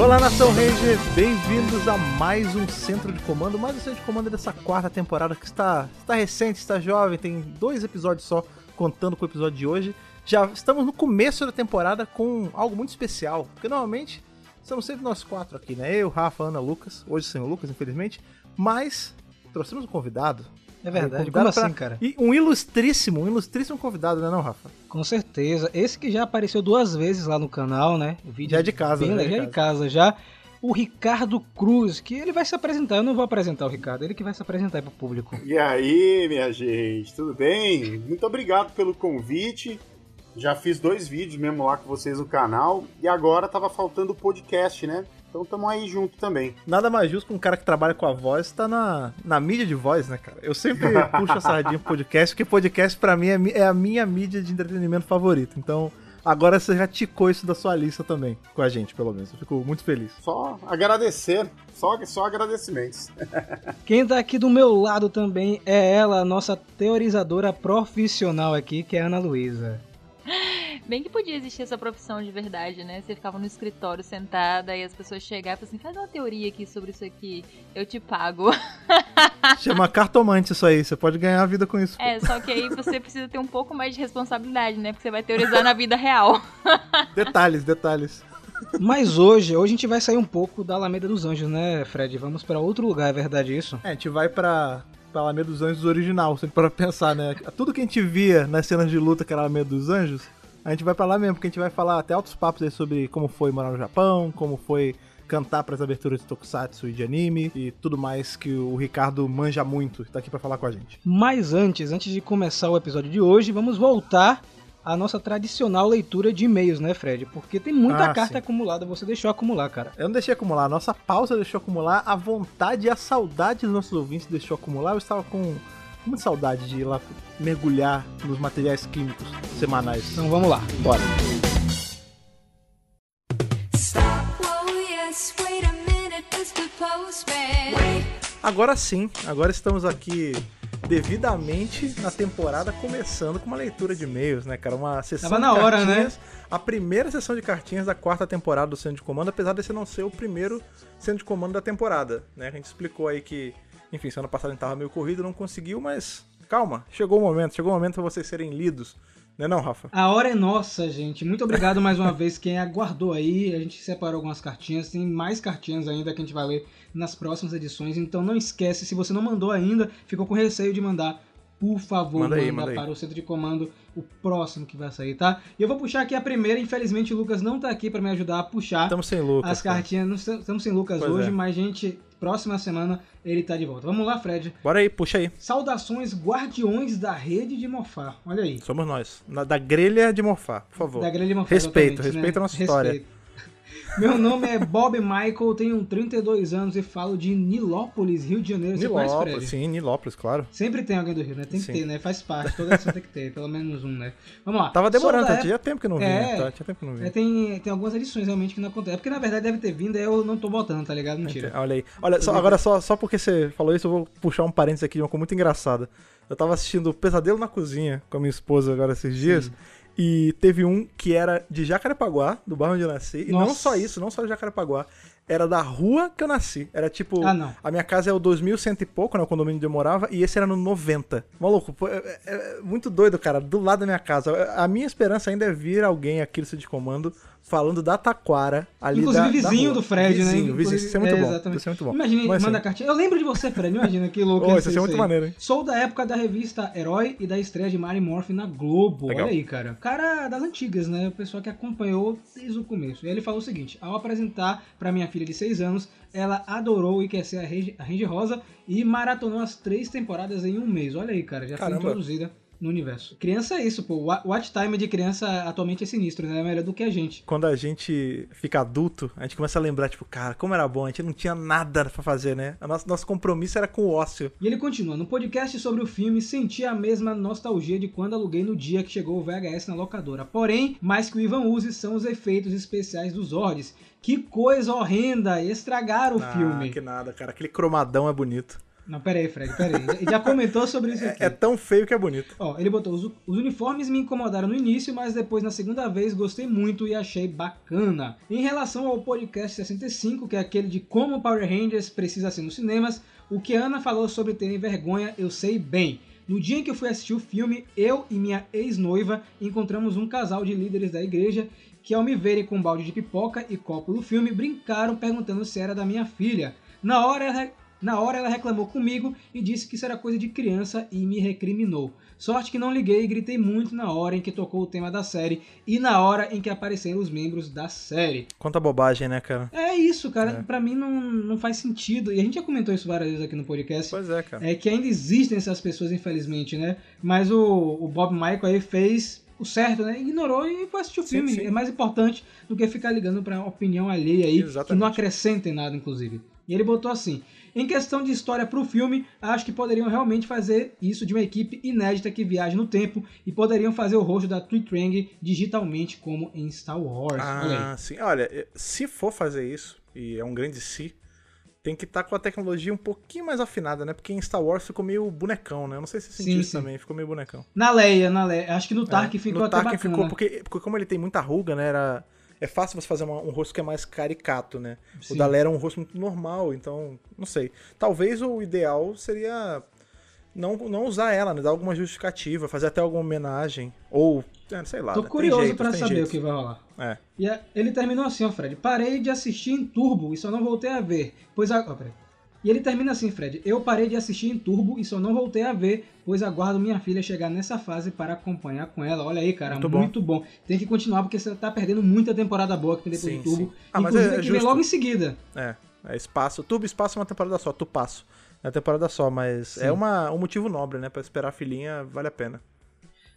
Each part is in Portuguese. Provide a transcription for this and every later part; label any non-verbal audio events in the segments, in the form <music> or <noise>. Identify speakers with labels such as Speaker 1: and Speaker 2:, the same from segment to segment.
Speaker 1: Olá, Nação Ranger! Bem-vindos a mais um Centro de Comando, mais um Centro de Comando dessa quarta temporada que está, está recente, está jovem, tem dois episódios só, contando com o episódio de hoje. Já estamos no começo da temporada com algo muito especial, porque normalmente somos sempre nós quatro aqui, né? Eu, Rafa, Ana, Lucas, hoje sem o Lucas, infelizmente, mas trouxemos um convidado.
Speaker 2: É verdade, como assim, cara?
Speaker 1: E um ilustríssimo, um ilustríssimo convidado, né não, Rafa?
Speaker 2: Com certeza. Esse que já apareceu duas vezes lá no canal, né? O vídeo
Speaker 1: Já é de casa,
Speaker 2: bem
Speaker 1: já é de
Speaker 2: já de casa já. O Ricardo Cruz, que ele vai se apresentar. Eu não vou apresentar o Ricardo, ele que vai se apresentar aí pro público.
Speaker 3: E aí, minha gente, tudo bem? Muito obrigado pelo convite. Já fiz dois vídeos mesmo lá com vocês no canal e agora tava faltando o podcast, né? Então tamo aí junto também.
Speaker 1: Nada mais justo que um cara que trabalha com a voz tá na, na mídia de voz, né, cara? Eu sempre <laughs> puxo a sardinha pro podcast, porque podcast pra mim é, é a minha mídia de entretenimento favorita. Então, agora você já ticou isso da sua lista também, com a gente, pelo menos. Eu fico muito feliz.
Speaker 3: Só agradecer, só, só agradecimentos. <laughs>
Speaker 2: Quem tá aqui do meu lado também é ela, a nossa teorizadora profissional aqui, que é a Ana Luísa. <laughs>
Speaker 4: Bem que podia existir essa profissão de verdade, né? Você ficava no escritório sentada e as pessoas chegavam e falavam assim, faz uma teoria aqui sobre isso aqui, eu te pago. <laughs>
Speaker 1: Chama cartomante isso aí, você pode ganhar a vida com isso.
Speaker 4: É, só que aí você precisa ter um pouco mais de responsabilidade, né? Porque você vai teorizar na vida real. <laughs>
Speaker 1: Detalhes, detalhes.
Speaker 2: Mas hoje, hoje a gente vai sair um pouco da Alameda dos Anjos, né, Fred? Vamos pra outro lugar, é verdade isso?
Speaker 1: É, a gente vai pra, pra Alameda dos Anjos original, sempre para pensar, né? Tudo que a gente via nas cenas de luta que era Alameda dos Anjos, a gente vai pra lá mesmo, porque a gente vai falar até altos papos aí sobre como foi morar no Japão, como foi cantar pras aberturas de Tokusatsu e de anime e tudo mais que o Ricardo manja muito, tá aqui pra falar com a gente.
Speaker 2: Mas antes, antes de começar o episódio de hoje, vamos voltar à nossa tradicional leitura de e-mails, né, Fred? Porque tem muita
Speaker 1: Ah,
Speaker 2: carta
Speaker 1: sim.
Speaker 2: acumulada, você deixou acumular, cara.
Speaker 1: Eu não deixei acumular, a nossa pausa deixou acumular, a vontade e a saudade dos nossos ouvintes deixou acumular. Eu estava com muita saudade de ir lá mergulhar nos materiais químicos semanais.
Speaker 2: Então vamos lá.
Speaker 1: Bora.
Speaker 5: Oh a.
Speaker 1: Agora sim, agora estamos aqui devidamente na temporada, começando com uma leitura de e-mails, né, cara? Uma sessão
Speaker 2: Tava
Speaker 1: de
Speaker 2: na hora, né?
Speaker 1: cartinhas. A primeira sessão de cartinhas da quarta temporada do Centro de Comando, apesar desse não ser o primeiro Centro de Comando da temporada, né? A gente explicou aí que, enfim, semana passada a gente tava meio corrido, não conseguiu, mas calma, chegou o momento, chegou o momento pra vocês serem lidos. Né não, Rafa?
Speaker 2: A hora é nossa, gente. Muito obrigado mais uma vez quem aguardou aí. A gente separou algumas cartinhas, tem mais cartinhas ainda que a gente vai ler nas próximas edições. Então não esquece, se você não mandou ainda, ficou com receio de mandar, por favor,
Speaker 1: Manda
Speaker 2: manda,
Speaker 1: aí, manda aí.
Speaker 2: para o centro de comando o próximo que vai sair, tá? E eu vou puxar aqui a primeira. Infelizmente o Lucas não tá aqui para me ajudar a puxar
Speaker 1: Estamos sem Lucas.
Speaker 2: as cartinhas. Não estamos estamos sem Lucas
Speaker 1: Pois
Speaker 2: hoje,
Speaker 1: é.
Speaker 2: mas gente, próxima semana ele tá de volta. Vamos lá, Fred.
Speaker 1: Bora aí, puxa aí.
Speaker 2: Saudações guardiões da rede de Mofar. Olha aí.
Speaker 1: Somos nós. Na- da grelha de morfar, por favor.
Speaker 2: Da grelha Mofar,
Speaker 1: Respeito, respeita a nossa história.
Speaker 2: Meu nome é Bob Michael, tenho 32 anos e falo de Nilópolis, Rio de Janeiro. Você conhece,
Speaker 1: Nilópolis, sim, Nilópolis, claro.
Speaker 2: Sempre tem alguém do Rio, né? Tem que
Speaker 1: Sim.
Speaker 2: ter, né? Faz parte, toda edição tem que ter, pelo menos um, né? Vamos lá.
Speaker 1: Tava demorando, tá? tinha tempo que não vinha.
Speaker 2: É.
Speaker 1: tá? Tinha tempo que não
Speaker 2: É,
Speaker 1: vinha.
Speaker 2: tem, tem algumas edições realmente que não acontece. É porque na verdade deve ter vindo, aí eu não tô botando, tá ligado? Mentira.
Speaker 1: Olha aí. Olha, só- agora só, só porque você falou isso, eu vou puxar um parênteses aqui de uma coisa muito engraçada. Eu tava assistindo Pesadelo na Cozinha com a minha esposa agora esses dias. E teve um que era de Jacarepaguá, do bairro onde eu nasci. E não
Speaker 2: Nossa.
Speaker 1: só isso, não só de Jacarepaguá. Era da rua que eu nasci. Era tipo.
Speaker 2: Ah, não.
Speaker 1: A minha casa é o 2100 e pouco, né? O condomínio onde eu morava. E esse era no 90. Maluco, pô, é, é- é muito doido, cara. Do lado da minha casa. A minha esperança ainda é vir alguém aqui no de comando falando da Taquara ali
Speaker 2: Inclusive
Speaker 1: da, da
Speaker 2: vizinho
Speaker 1: rua.
Speaker 2: do Fred, né?
Speaker 1: vizinho, Vizinho, isso é muito bom.
Speaker 2: exatamente.
Speaker 1: Isso é muito bom.
Speaker 2: Imagina,
Speaker 1: Mas,
Speaker 2: manda
Speaker 1: assim,
Speaker 2: cartinha. Eu lembro de você, Fred. Imagina que louco. Ia
Speaker 1: isso é muito
Speaker 2: aí.
Speaker 1: maneiro, hein?
Speaker 2: Sou da época da revista Herói e da estreia de Mary Morphin na Globo.
Speaker 1: Legal.
Speaker 2: Olha aí, cara. Cara das antigas, né? O pessoal que acompanhou desde o começo. E ele falou o seguinte: ao apresentar pra minha filha de 6 anos, ela adorou e quer ser a Ranger Rosa e maratonou as três temporadas em um mês. Olha aí, cara. Já
Speaker 1: Caramba.
Speaker 2: foi introduzida no universo. Criança é isso, pô. O wa- watch time de criança atualmente é sinistro, né? É melhor do que a gente.
Speaker 1: Quando a gente fica adulto, a gente começa a lembrar, tipo, cara, como era bom, a gente não tinha nada pra fazer, né? O nosso, nosso compromisso era com o ócio.
Speaker 2: E ele continua, no podcast sobre o filme, senti a mesma nostalgia de quando aluguei no dia que chegou o VHS na locadora. Porém, mais que o Ivan use são os efeitos especiais dos Zords. Que coisa horrenda! Estragaram o
Speaker 1: ah,
Speaker 2: filme.
Speaker 1: que nada, cara. Aquele cromadão é bonito.
Speaker 2: Não, peraí, Fred, peraí. Ele já comentou sobre isso aqui.
Speaker 1: É tão feio que é bonito.
Speaker 2: Ó, ele botou, os, os uniformes me incomodaram no início, mas depois, na segunda vez, gostei muito e achei bacana. Em relação ao podcast 65, que é aquele de como Power Rangers precisa ser nos cinemas, o que a Ana falou sobre terem vergonha, eu sei bem. No dia em que eu fui assistir o filme, eu e minha ex-noiva encontramos um casal de líderes da igreja que, ao me verem com um balde de pipoca e copo do filme, brincaram perguntando se era da minha filha. Na hora, ela- na hora ela reclamou comigo e disse que isso era coisa de criança e me recriminou. Sorte que não liguei e gritei muito na hora em que tocou o tema da série e na hora em que apareceram os membros da série.
Speaker 1: Quanta bobagem, né, cara?
Speaker 2: É isso, cara.
Speaker 1: É.
Speaker 2: Pra mim não, não faz sentido. E a gente já comentou isso várias vezes aqui no podcast.
Speaker 1: Pois é, cara.
Speaker 2: É que ainda existem essas pessoas, infelizmente, né? Mas o, o Bob Michael aí fez o certo, né? Ignorou e foi assistir o
Speaker 1: Sim,
Speaker 2: filme.
Speaker 1: sim.
Speaker 2: É mais importante do que ficar ligando pra opinião alheia aí, que
Speaker 1: Exatamente.
Speaker 2: não acrescenta em nada, inclusive. E ele botou assim: em questão de história pro filme, acho que poderiam realmente fazer isso de uma equipe inédita que viaja no tempo e poderiam fazer o rosto da Tree Trang digitalmente, como em Star Wars. Olha.
Speaker 1: Ah, sim. Olha, eh, se for fazer isso, e é um grande se, tem que estar com a tecnologia um pouquinho mais afinada, né? Porque em Star Wars ficou meio bonecão, né? Eu não sei se você sentiu isso também, ficou meio bonecão.
Speaker 2: Na Leia, na Leia. Acho que no Tark
Speaker 1: É,
Speaker 2: ficou
Speaker 1: no
Speaker 2: até
Speaker 1: Tarkin
Speaker 2: bacana.
Speaker 1: ficou, porque, porque como ele tem muita ruga, né? Era, é fácil você fazer uma- um rosto que é mais caricato, né?
Speaker 2: Sim.
Speaker 1: O da Leia era um rosto muito normal, então, não sei. Talvez o ideal seria não, não usar ela, né? Dar alguma justificativa, fazer até alguma homenagem. Ou, é, sei lá.
Speaker 2: Tô
Speaker 1: né?
Speaker 2: Curioso
Speaker 1: jeitos,
Speaker 2: pra saber
Speaker 1: jeitos.
Speaker 2: o que vai rolar.
Speaker 1: É.
Speaker 2: E a- ele terminou assim, ó, Fred. Parei de assistir em Turbo e só não voltei a ver, pois a... peraí. E ele termina assim, Fred. Eu parei de assistir em Turbo e só não voltei a ver, pois aguardo minha filha chegar nessa fase para acompanhar com ela. Olha aí, cara,
Speaker 1: Muito
Speaker 2: muito,
Speaker 1: bom.
Speaker 2: bom. Tem que continuar porque você tá perdendo muita temporada boa que tem depois
Speaker 1: Sim,
Speaker 2: do Turbo.
Speaker 1: sim. Ah, mas
Speaker 2: Inclusive,
Speaker 1: é- é
Speaker 2: que vem logo em seguida.
Speaker 1: É, é espaço. Tubo espaço é uma temporada só, tu passo. É uma temporada só, mas
Speaker 2: Sim.
Speaker 1: é uma, um motivo nobre, né? Pra esperar a filhinha, vale a pena.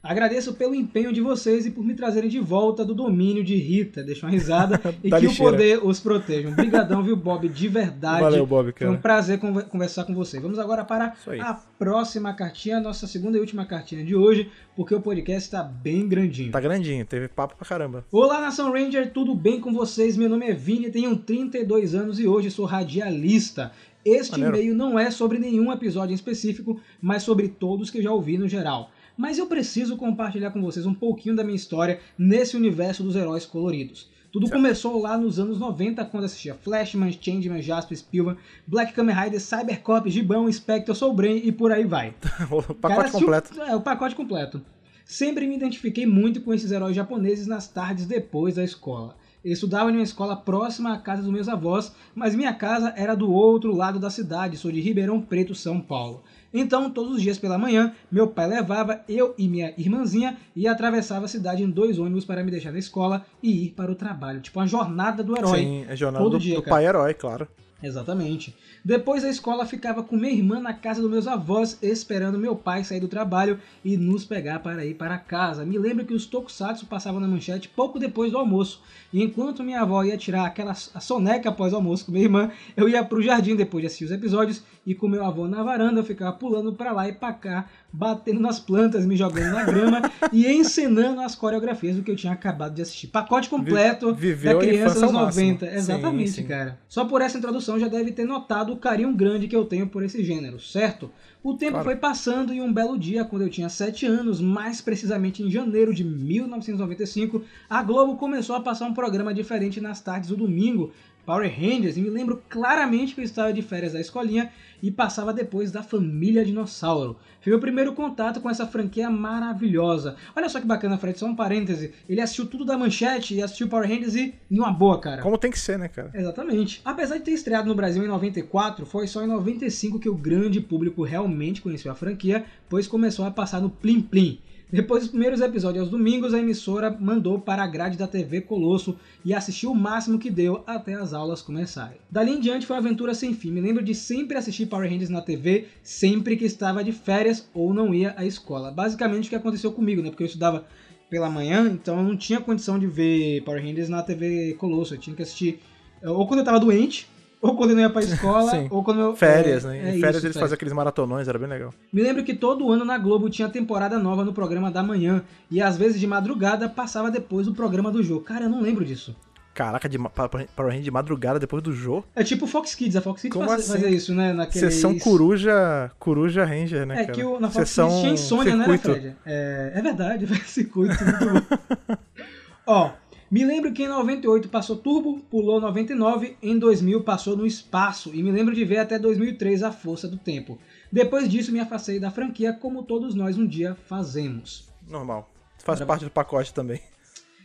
Speaker 2: Agradeço pelo empenho de vocês e por me trazerem de volta do domínio de Rita. Deixa uma risada <laughs> e
Speaker 1: Da
Speaker 2: que
Speaker 1: lixeira.
Speaker 2: o poder os proteja. Obrigadão, viu, Bob? De verdade.
Speaker 1: Valeu, Bob,
Speaker 2: Foi um
Speaker 1: cara.
Speaker 2: prazer conver- conversar com você. Vamos agora para a próxima cartinha, a nossa segunda e última cartinha de hoje, porque o podcast está bem grandinho.
Speaker 1: Tá grandinho, teve papo pra caramba.
Speaker 2: Olá, Nação Ranger, tudo bem com vocês? Meu nome é Vini, tenho 32 anos e hoje sou radialista. Este
Speaker 1: Maneiro.
Speaker 2: e-mail não é sobre nenhum episódio em específico, mas sobre todos que já ouvi no geral. Mas eu preciso compartilhar com vocês um pouquinho da minha história nesse universo dos heróis coloridos. Tudo
Speaker 1: Certo.
Speaker 2: começou lá nos anos 90, quando assistia Flashman, Changeman, Jasper, Spielman, Black Kamen Rider, Cybercop, Gibão, Spectre, Soul Brain e por aí vai. <laughs>
Speaker 1: o
Speaker 2: Cara,
Speaker 1: pacote
Speaker 2: assistiu-
Speaker 1: completo.
Speaker 2: É, o pacote completo. Sempre me identifiquei muito com esses heróis japoneses nas tardes depois da escola. Eu estudava em uma escola próxima à casa dos meus avós, mas minha casa era do outro lado da cidade, sou de Ribeirão Preto, São Paulo. Então, todos os dias pela manhã, meu pai levava eu e minha irmãzinha e atravessava a cidade em dois ônibus para me deixar na escola e ir para o trabalho. Tipo, uma jornada do herói.
Speaker 1: Sim, é jornada
Speaker 2: Todo
Speaker 1: do,
Speaker 2: dia,
Speaker 1: do pai herói, claro.
Speaker 2: Exatamente. Depois da escola, ficava com minha irmã na casa dos meus avós, esperando meu pai sair do trabalho e nos pegar para ir para casa. Me lembro que os tokusatsu passavam na manchete pouco depois do almoço. E enquanto minha avó ia tirar aquela soneca após o almoço com minha irmã, eu ia pro jardim depois de assistir os episódios e com meu avô na varanda eu ficava pulando para lá e para cá, batendo nas plantas, me jogando na grama e encenando as coreografias do que eu tinha acabado de assistir. Pacote completo
Speaker 1: viveu
Speaker 2: da criança dos
Speaker 1: ao máximo.
Speaker 2: 90.
Speaker 1: Sim,
Speaker 2: Exatamente,
Speaker 1: sim.
Speaker 2: cara. Só por essa introdução já deve ter notado o carinho grande que eu tenho por esse gênero, certo? O tempo
Speaker 1: Claro.
Speaker 2: foi passando e um belo dia, quando eu tinha 7 anos, mais precisamente em janeiro de 1995, a Globo começou a passar um programa diferente nas tardes do domingo, Power Rangers, e me lembro claramente que eu estava de férias da escolinha e passava depois da Família Dinossauro. Foi meu primeiro contato com essa franquia maravilhosa. Olha só que bacana, Fred, só um parêntese. Ele assistiu tudo da Manchete e assistiu Power Rangers e em uma boa, cara.
Speaker 1: Como tem que ser, né, cara?
Speaker 2: Exatamente. Apesar de ter estreado no Brasil em 94, foi só em 95 que o grande público realmente conheceu a franquia, pois começou a passar no Plim Plim. Depois dos primeiros episódios aos domingos, a emissora mandou para a grade da TV Colosso e assistiu o máximo que deu até as aulas começarem. Dali em diante foi uma aventura sem fim. Me lembro de sempre assistir Power Rangers na TV, sempre que estava de férias ou não ia à escola. Basicamente o que aconteceu comigo, né? Porque eu estudava pela manhã, então eu não tinha condição de ver Power Rangers na TV Colosso. Eu tinha que assistir ou quando eu tava doente, ou quando eu não ia pra <laughs> escola,
Speaker 1: Sim.
Speaker 2: ou quando eu.
Speaker 1: Férias,
Speaker 2: é,
Speaker 1: né?
Speaker 2: é
Speaker 1: em férias
Speaker 2: isso,
Speaker 1: eles faziam aqueles maratonões, era bem legal.
Speaker 2: Me lembro que todo ano na Globo tinha temporada nova no programa da manhã, e às vezes de madrugada passava depois do programa do jogo. Cara, eu não lembro disso.
Speaker 1: Caraca, de, ma- pa- pa- Power Ranger de madrugada depois do jogo.
Speaker 2: É tipo o Fox Kids, a Fox Kids
Speaker 1: Como
Speaker 2: faz-
Speaker 1: assim?
Speaker 2: fazia isso, né? Naquele
Speaker 1: Sessão coruja, coruja Ranger, né,
Speaker 2: É
Speaker 1: cara?
Speaker 2: que o, na Fox
Speaker 1: Sessão
Speaker 2: Kids tinha insônia, né,
Speaker 1: circuito.
Speaker 2: Fred? É, é verdade, <laughs> circuito, muito bom. <laughs> Ó, me lembro que em 98 passou Turbo, pulou 99, em 2000 passou no espaço, e me lembro de ver até 2003 a força do tempo. Depois disso me afastei da franquia, como todos nós um dia fazemos.
Speaker 1: Normal. Faz
Speaker 2: Era-
Speaker 1: parte do pacote também.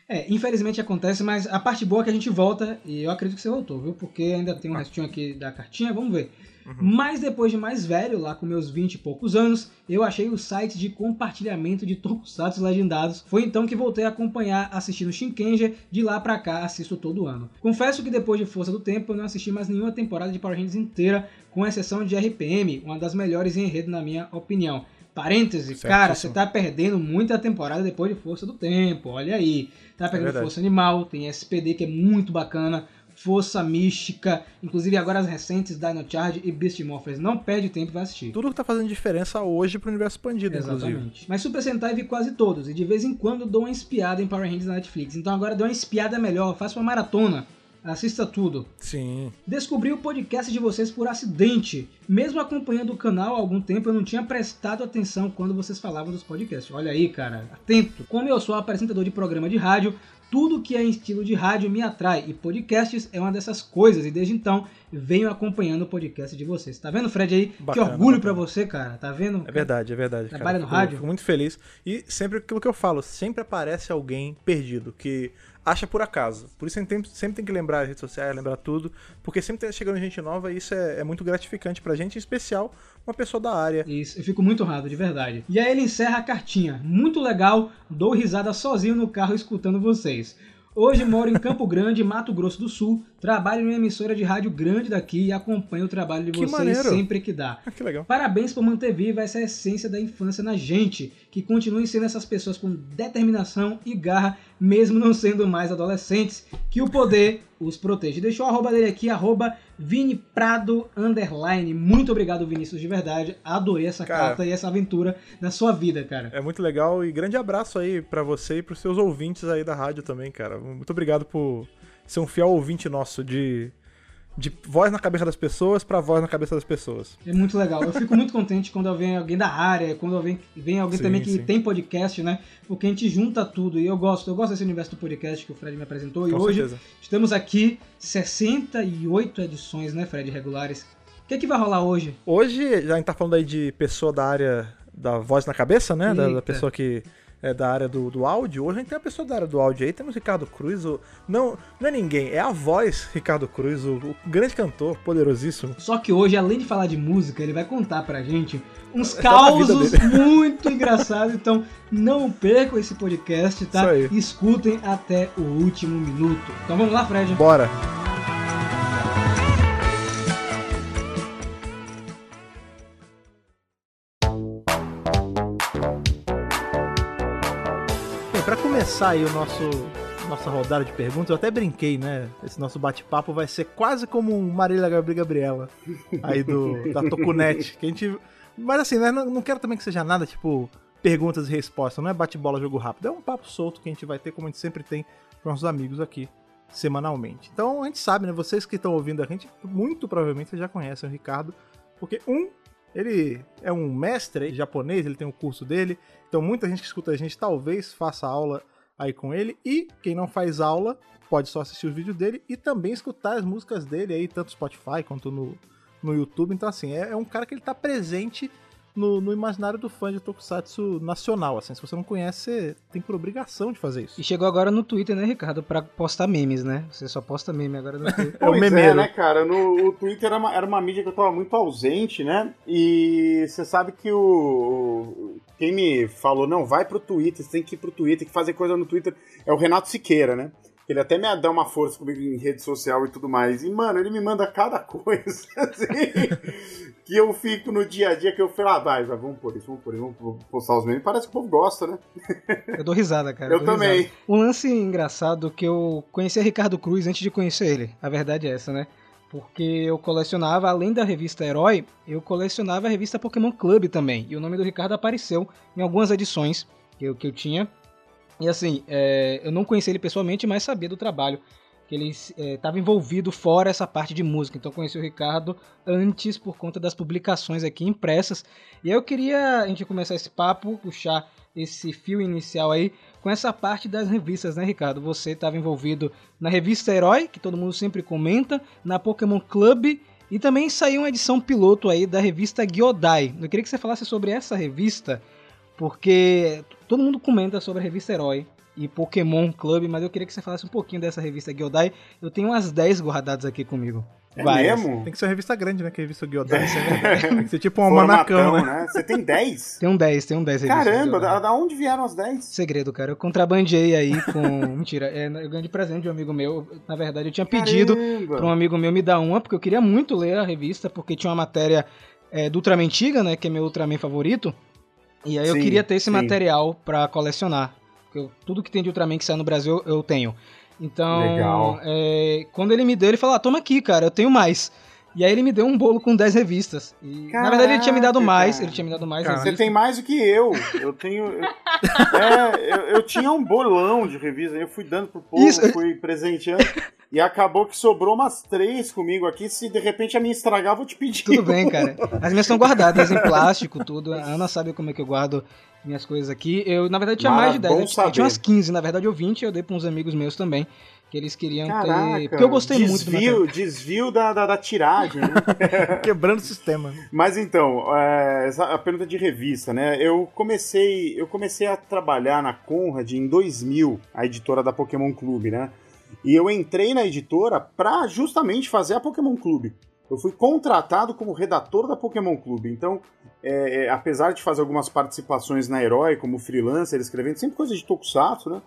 Speaker 2: É, infelizmente acontece, mas a parte boa é que a gente volta, e eu acredito que você voltou, viu? Porque ainda tem um restinho aqui da cartinha, vamos ver. Mas depois de mais velho, lá com meus 20 e poucos anos, eu achei o site de compartilhamento de tokusatsu legendados. Foi então que voltei a acompanhar assistindo Shinkenger, de lá pra cá assisto todo ano. Confesso que depois de Força do Tempo eu não assisti mais nenhuma temporada de Power Rangers inteira, com exceção de RPM, uma das melhores em enredo na minha opinião. Parêntese, cara, você tá perdendo muita temporada depois de Força do Tempo, olha aí. Tá pegando
Speaker 1: verdade.
Speaker 2: Força Animal, tem SPD que é muito bacana, Força Mística, inclusive agora as recentes Dino Charge e Beast Morphers. Não perde tempo vai assistir.
Speaker 1: Tudo que tá fazendo diferença hoje pro universo expandido, inclusive.
Speaker 2: Exatamente. Mas Super Sentai vi quase todos, e de vez em quando dou uma espiada em Power Rangers na Netflix. Então agora dou uma espiada melhor, faça uma maratona, assista tudo.
Speaker 1: Sim.
Speaker 2: Descobri o podcast de vocês por acidente. Mesmo acompanhando o canal há algum tempo, eu não tinha prestado atenção quando vocês falavam dos podcasts. Olha aí, cara, atento. Como eu sou apresentador de programa de rádio, tudo que é em estilo de rádio me atrai e podcasts é uma dessas coisas. E desde então venho acompanhando o podcast de vocês. Tá vendo, Fred aí?
Speaker 1: Bacana,
Speaker 2: que orgulho pra você, cara. Tá vendo?
Speaker 1: É verdade, é verdade.
Speaker 2: Trabalha
Speaker 1: cara.
Speaker 2: no
Speaker 1: Fico-
Speaker 2: rádio?
Speaker 1: Fico muito feliz. E sempre aquilo que eu falo, sempre aparece alguém perdido, que acha por acaso. Por isso a gente tem- sempre tem que lembrar as redes sociais, lembrar tudo, porque sempre tá chegando gente nova e isso é, é muito gratificante pra gente, em especial uma pessoa da área.
Speaker 2: Isso, eu fico muito honrado, de verdade. E aí ele encerra a cartinha. Muito legal, dou risada sozinho no carro escutando vocês. Hoje moro em Campo Grande, Mato Grosso do Sul. Trabalho em uma emissora de rádio grande daqui e acompanho o trabalho de
Speaker 1: Que
Speaker 2: vocês
Speaker 1: maneiro.
Speaker 2: sempre que dá.
Speaker 1: Ah, que legal.
Speaker 2: Parabéns por manter viva essa essência da infância na gente, que continuem sendo essas pessoas com determinação e garra, mesmo não sendo mais adolescentes, que o poder os proteja. Deixou o arroba dele aqui, arroba Vini Prado underline. Muito obrigado, Vinícius, de verdade. Adorei essa
Speaker 1: Cara.
Speaker 2: carta e essa aventura na sua vida, cara.
Speaker 1: É muito legal e grande abraço aí pra você e pros seus ouvintes aí da rádio também, cara. Muito obrigado por ser um fiel ouvinte nosso de, de voz na cabeça das pessoas pra voz na cabeça das pessoas.
Speaker 2: É muito legal. Eu fico muito contente quando vem alguém da área, quando vem, vem alguém
Speaker 1: Sim,
Speaker 2: também que
Speaker 1: sim.
Speaker 2: tem podcast, né? Porque a gente junta tudo. E eu gosto, eu gosto desse universo do podcast que o Fred me apresentou. e
Speaker 1: Com
Speaker 2: hoje
Speaker 1: certeza.
Speaker 2: estamos aqui 68 edições, né, Fred, regulares. O que, é que vai rolar hoje?
Speaker 1: Hoje, já a gente tá falando aí de pessoa da área da voz na cabeça, né? Da, da pessoa que é da área do, do áudio. Hoje a gente tem uma pessoa da área do áudio aí. Temos Ricardo Cruz. O, não, não é ninguém, é a voz Ricardo Cruz, o, o grande cantor, poderosíssimo.
Speaker 2: Só que hoje, além de falar de música, ele vai contar pra gente uns <laughs>
Speaker 1: É
Speaker 2: causos <laughs> muito engraçados. Então, não percam esse podcast, tá?
Speaker 1: Isso aí.
Speaker 2: Escutem até o último minuto. Então vamos lá, Fred.
Speaker 1: Bora! Começar aí o nosso nossa rodada de perguntas, eu até brinquei, né? Esse nosso bate-papo vai ser quase como um Marília Gabriel Gabriela aí do da Tokunet, que a gente mas assim, né, não, quero também que seja nada tipo perguntas e respostas, não é bate-bola jogo rápido, é um papo solto que a gente vai ter como a gente sempre tem com nossos amigos aqui semanalmente. Então a gente sabe, né? Vocês que estão ouvindo a gente, muito provavelmente já conhecem o Ricardo, porque um, ele é um mestre japonês, ele tem um curso dele, então muita gente que escuta a gente talvez faça aula aí com ele, e quem não faz aula pode só assistir os vídeos dele e também escutar as músicas dele aí, tanto no Spotify quanto no, no YouTube. Então, assim, é, é um cara que ele tá presente no, no imaginário do fã de Tokusatsu nacional. Assim, se você não conhece, você tem por obrigação de fazer isso.
Speaker 2: E chegou agora no Twitter, né, Ricardo? Pra postar memes, né? Você só posta meme agora no Twitter. <laughs>
Speaker 1: É o
Speaker 3: Pois
Speaker 1: memeiro.
Speaker 3: né, cara? No, o Twitter era uma, era uma mídia que eu tava muito ausente, né? E você sabe que o, o- Quem me falou, não, vai pro Twitter, você tem que ir pro Twitter, tem que fazer coisa no Twitter, é o Renato Siqueira, né? Ele até me dá uma força comigo em rede social e tudo mais. E, mano, ele me manda cada <laughs> coisa, assim, que eu fico no dia a dia, que eu falo, ah, vai, vai, vamos por isso, vamos por isso, vamos postar os memes. Parece que o povo gosta, né?
Speaker 2: Eu dou risada, cara.
Speaker 3: Eu também.
Speaker 2: risada. Um lance engraçado que eu conheci Ricardo Cruz antes de conhecer ele. A verdade é essa, né? Porque eu colecionava, além da revista Herói, eu colecionava a revista Pokémon Club também. E o nome do Ricardo apareceu em algumas edições que eu, que eu tinha. E assim, é, eu não conheci ele pessoalmente, mas sabia do trabalho que ele estava envolvido fora essa parte de música. Então eu conheci o Ricardo antes por conta das publicações aqui impressas. E aí eu queria a gente começar esse papo, puxar esse fio inicial aí com essa parte das revistas, né, Ricardo? Você estava envolvido na revista Herói, que todo mundo sempre comenta, na Pokémon Club e também saiu uma edição piloto aí da revista Gyodai. Eu queria que você falasse sobre essa revista, porque todo mundo comenta sobre a revista Herói e Pokémon Club, mas eu queria que você falasse um pouquinho dessa revista Gyodai. Eu tenho umas 10 guardadas aqui comigo.
Speaker 3: É
Speaker 2: Várias.
Speaker 3: mesmo?
Speaker 1: Tem que ser uma revista grande, né? Que é a revista Gyodai. Tem que <laughs> ser tipo um
Speaker 3: Formatão,
Speaker 1: manacão, né?
Speaker 3: Você tem 10?
Speaker 2: Tem um 10, tem um 10 revistas
Speaker 3: Caramba, da, da onde vieram as 10?
Speaker 2: Segredo, cara. Eu contrabandeei aí com. <laughs> Mentira, é, eu ganhei de presente de um amigo meu. Na verdade, eu tinha pedido
Speaker 3: Caramba.
Speaker 2: para um amigo meu me dar uma, porque eu queria muito ler a revista, porque tinha uma matéria é, do Ultraman Tiga, né? Que é meu Ultraman favorito. E aí eu
Speaker 3: Sim,
Speaker 2: queria ter esse
Speaker 3: sim.
Speaker 2: material pra colecionar. Porque eu- tudo que tem de Ultraman que sai no Brasil, eu tenho. Então,
Speaker 3: Legal.
Speaker 2: é, quando ele me deu, ele falou: ah, toma aqui, cara, eu tenho mais. E aí ele me deu um bolo com 10 revistas. E, na verdade, ele tinha me dado
Speaker 3: Caraca,
Speaker 2: mais,
Speaker 3: cara.
Speaker 2: ele tinha me dado mais
Speaker 1: Cara,
Speaker 3: Você
Speaker 2: revistas.
Speaker 3: tem mais do que eu. Eu tenho. eu- <laughs> é, eu, eu tinha um bolão de revista, eu fui dando pro povo,
Speaker 2: Isso.
Speaker 3: fui presenteando. E acabou que sobrou umas três comigo aqui. Se de repente a minha estragar, vou te pedir.
Speaker 2: Tudo bem, <laughs> cara. As minhas estão guardadas em plástico, tudo. A Ana sabe como é que eu guardo minhas coisas aqui. Eu, na verdade, tinha
Speaker 3: Mara,
Speaker 2: mais de 10.
Speaker 3: bom
Speaker 2: Eu tinha, eu tinha umas 15, na verdade, eu 20 eu dei pra uns amigos meus também. Que eles queriam
Speaker 3: Caraca,
Speaker 2: ter. Porque eu gostei muito do
Speaker 3: desvio, desvio da, da, da tiragem, né? <laughs>
Speaker 1: Quebrando o sistema.
Speaker 3: Mas então, é, essa- a pergunta de revista, né? Eu comecei, eu comecei a trabalhar na Conrad em 2000, a editora da Pokémon Clube, né? E eu entrei na editora pra justamente fazer a Pokémon Clube. Eu fui contratado como redator da Pokémon Clube. Então, é, é, apesar de fazer algumas participações na Herói, como freelancer, escrevendo sempre coisa de Tokusatsu, né?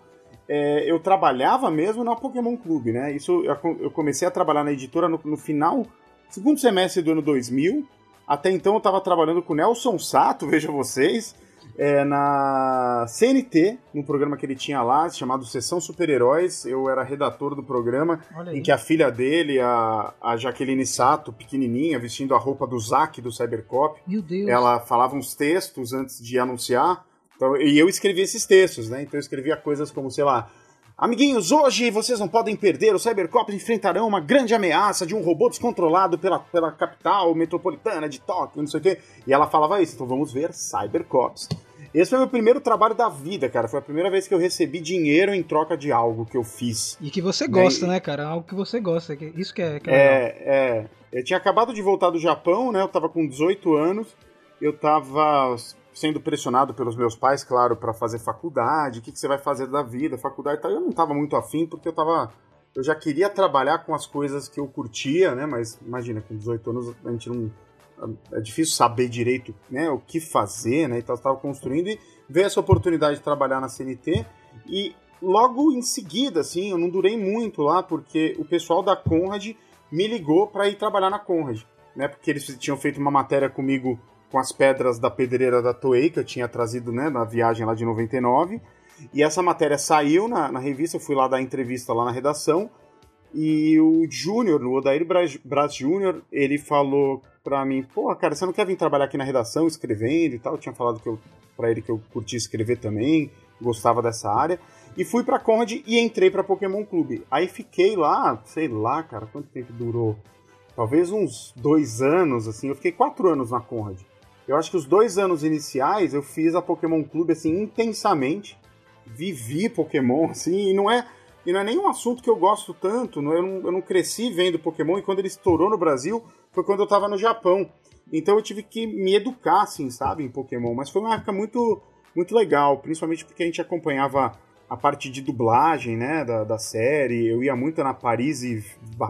Speaker 3: É, eu trabalhava mesmo na Pokémon Clube, né? Isso eu, comecei a trabalhar na editora no, no final, segundo semestre do ano 2000. Até então eu estava trabalhando com Nelson Sato, <laughs> veja vocês, é, na CNT, num programa que ele tinha lá, chamado Sessão Super-Heróis. Eu era redator do programa, em que a filha dele, a, a Jaqueline Sato, pequenininha, vestindo a roupa do Zack do Cybercop, ela falava uns textos antes de anunciar. Então, e eu escrevia esses textos, né? Então eu escrevia coisas como, sei lá. Amiguinhos, hoje vocês não podem perder. Os Cybercops enfrentarão uma grande ameaça de um robô descontrolado pela, pela capital metropolitana de Tóquio, não sei o quê. E ela falava isso, então vamos ver Cybercops. Esse foi o meu primeiro trabalho da vida, cara. Foi a primeira vez que eu recebi dinheiro em troca de algo que eu fiz.
Speaker 2: E que você gosta, né, cara? Algo que você gosta. Isso que é, que é legal.
Speaker 3: É, é. Eu tinha acabado de voltar do Japão, né? Eu tava com 18 anos. Eu tava sendo pressionado pelos meus pais, claro, para fazer faculdade. O que, que você vai fazer da vida? Faculdade e tal. Eu não tava muito afim, porque eu tava. Eu já queria trabalhar com as coisas que eu curtia, né? Mas imagina, com 18 anos a gente não. É difícil saber direito né, o que fazer, né? Então eu estava construindo e veio essa oportunidade de trabalhar na CNT. E logo em seguida, assim, eu não durei muito lá, porque o pessoal da Conrad me ligou para ir trabalhar na Conrad, né? Porque eles tinham feito uma matéria comigo com as pedras da pedreira da Toei, que eu tinha trazido né, na viagem lá de 99. E essa matéria saiu na, na revista, eu fui lá dar entrevista lá na redação. E o Júnior, o Odair Braz, Braz Júnior, ele falou pra mim, pô, cara, você não quer vir trabalhar aqui na redação escrevendo e tal? Eu tinha falado que eu, pra ele que eu curtia escrever também, gostava dessa área. E fui pra Conrad e entrei pra Pokémon Clube. Aí fiquei lá, sei lá, cara, quanto tempo durou? Talvez uns dois anos, assim. Eu fiquei quatro anos na Conrad. Eu acho que os dois anos iniciais eu fiz a Pokémon Clube, assim, intensamente. Vivi Pokémon, <laughs> assim, e não é... E não é nem um assunto que eu gosto tanto, não- eu não, eu não cresci vendo Pokémon, e quando ele estourou no Brasil foi quando eu tava no Japão. Então eu tive que me educar, assim, sabe, em Pokémon. Mas foi uma época muito, muito legal, principalmente porque a gente acompanhava a parte de dublagem, né, da, da série. Eu ia muito na Paris e,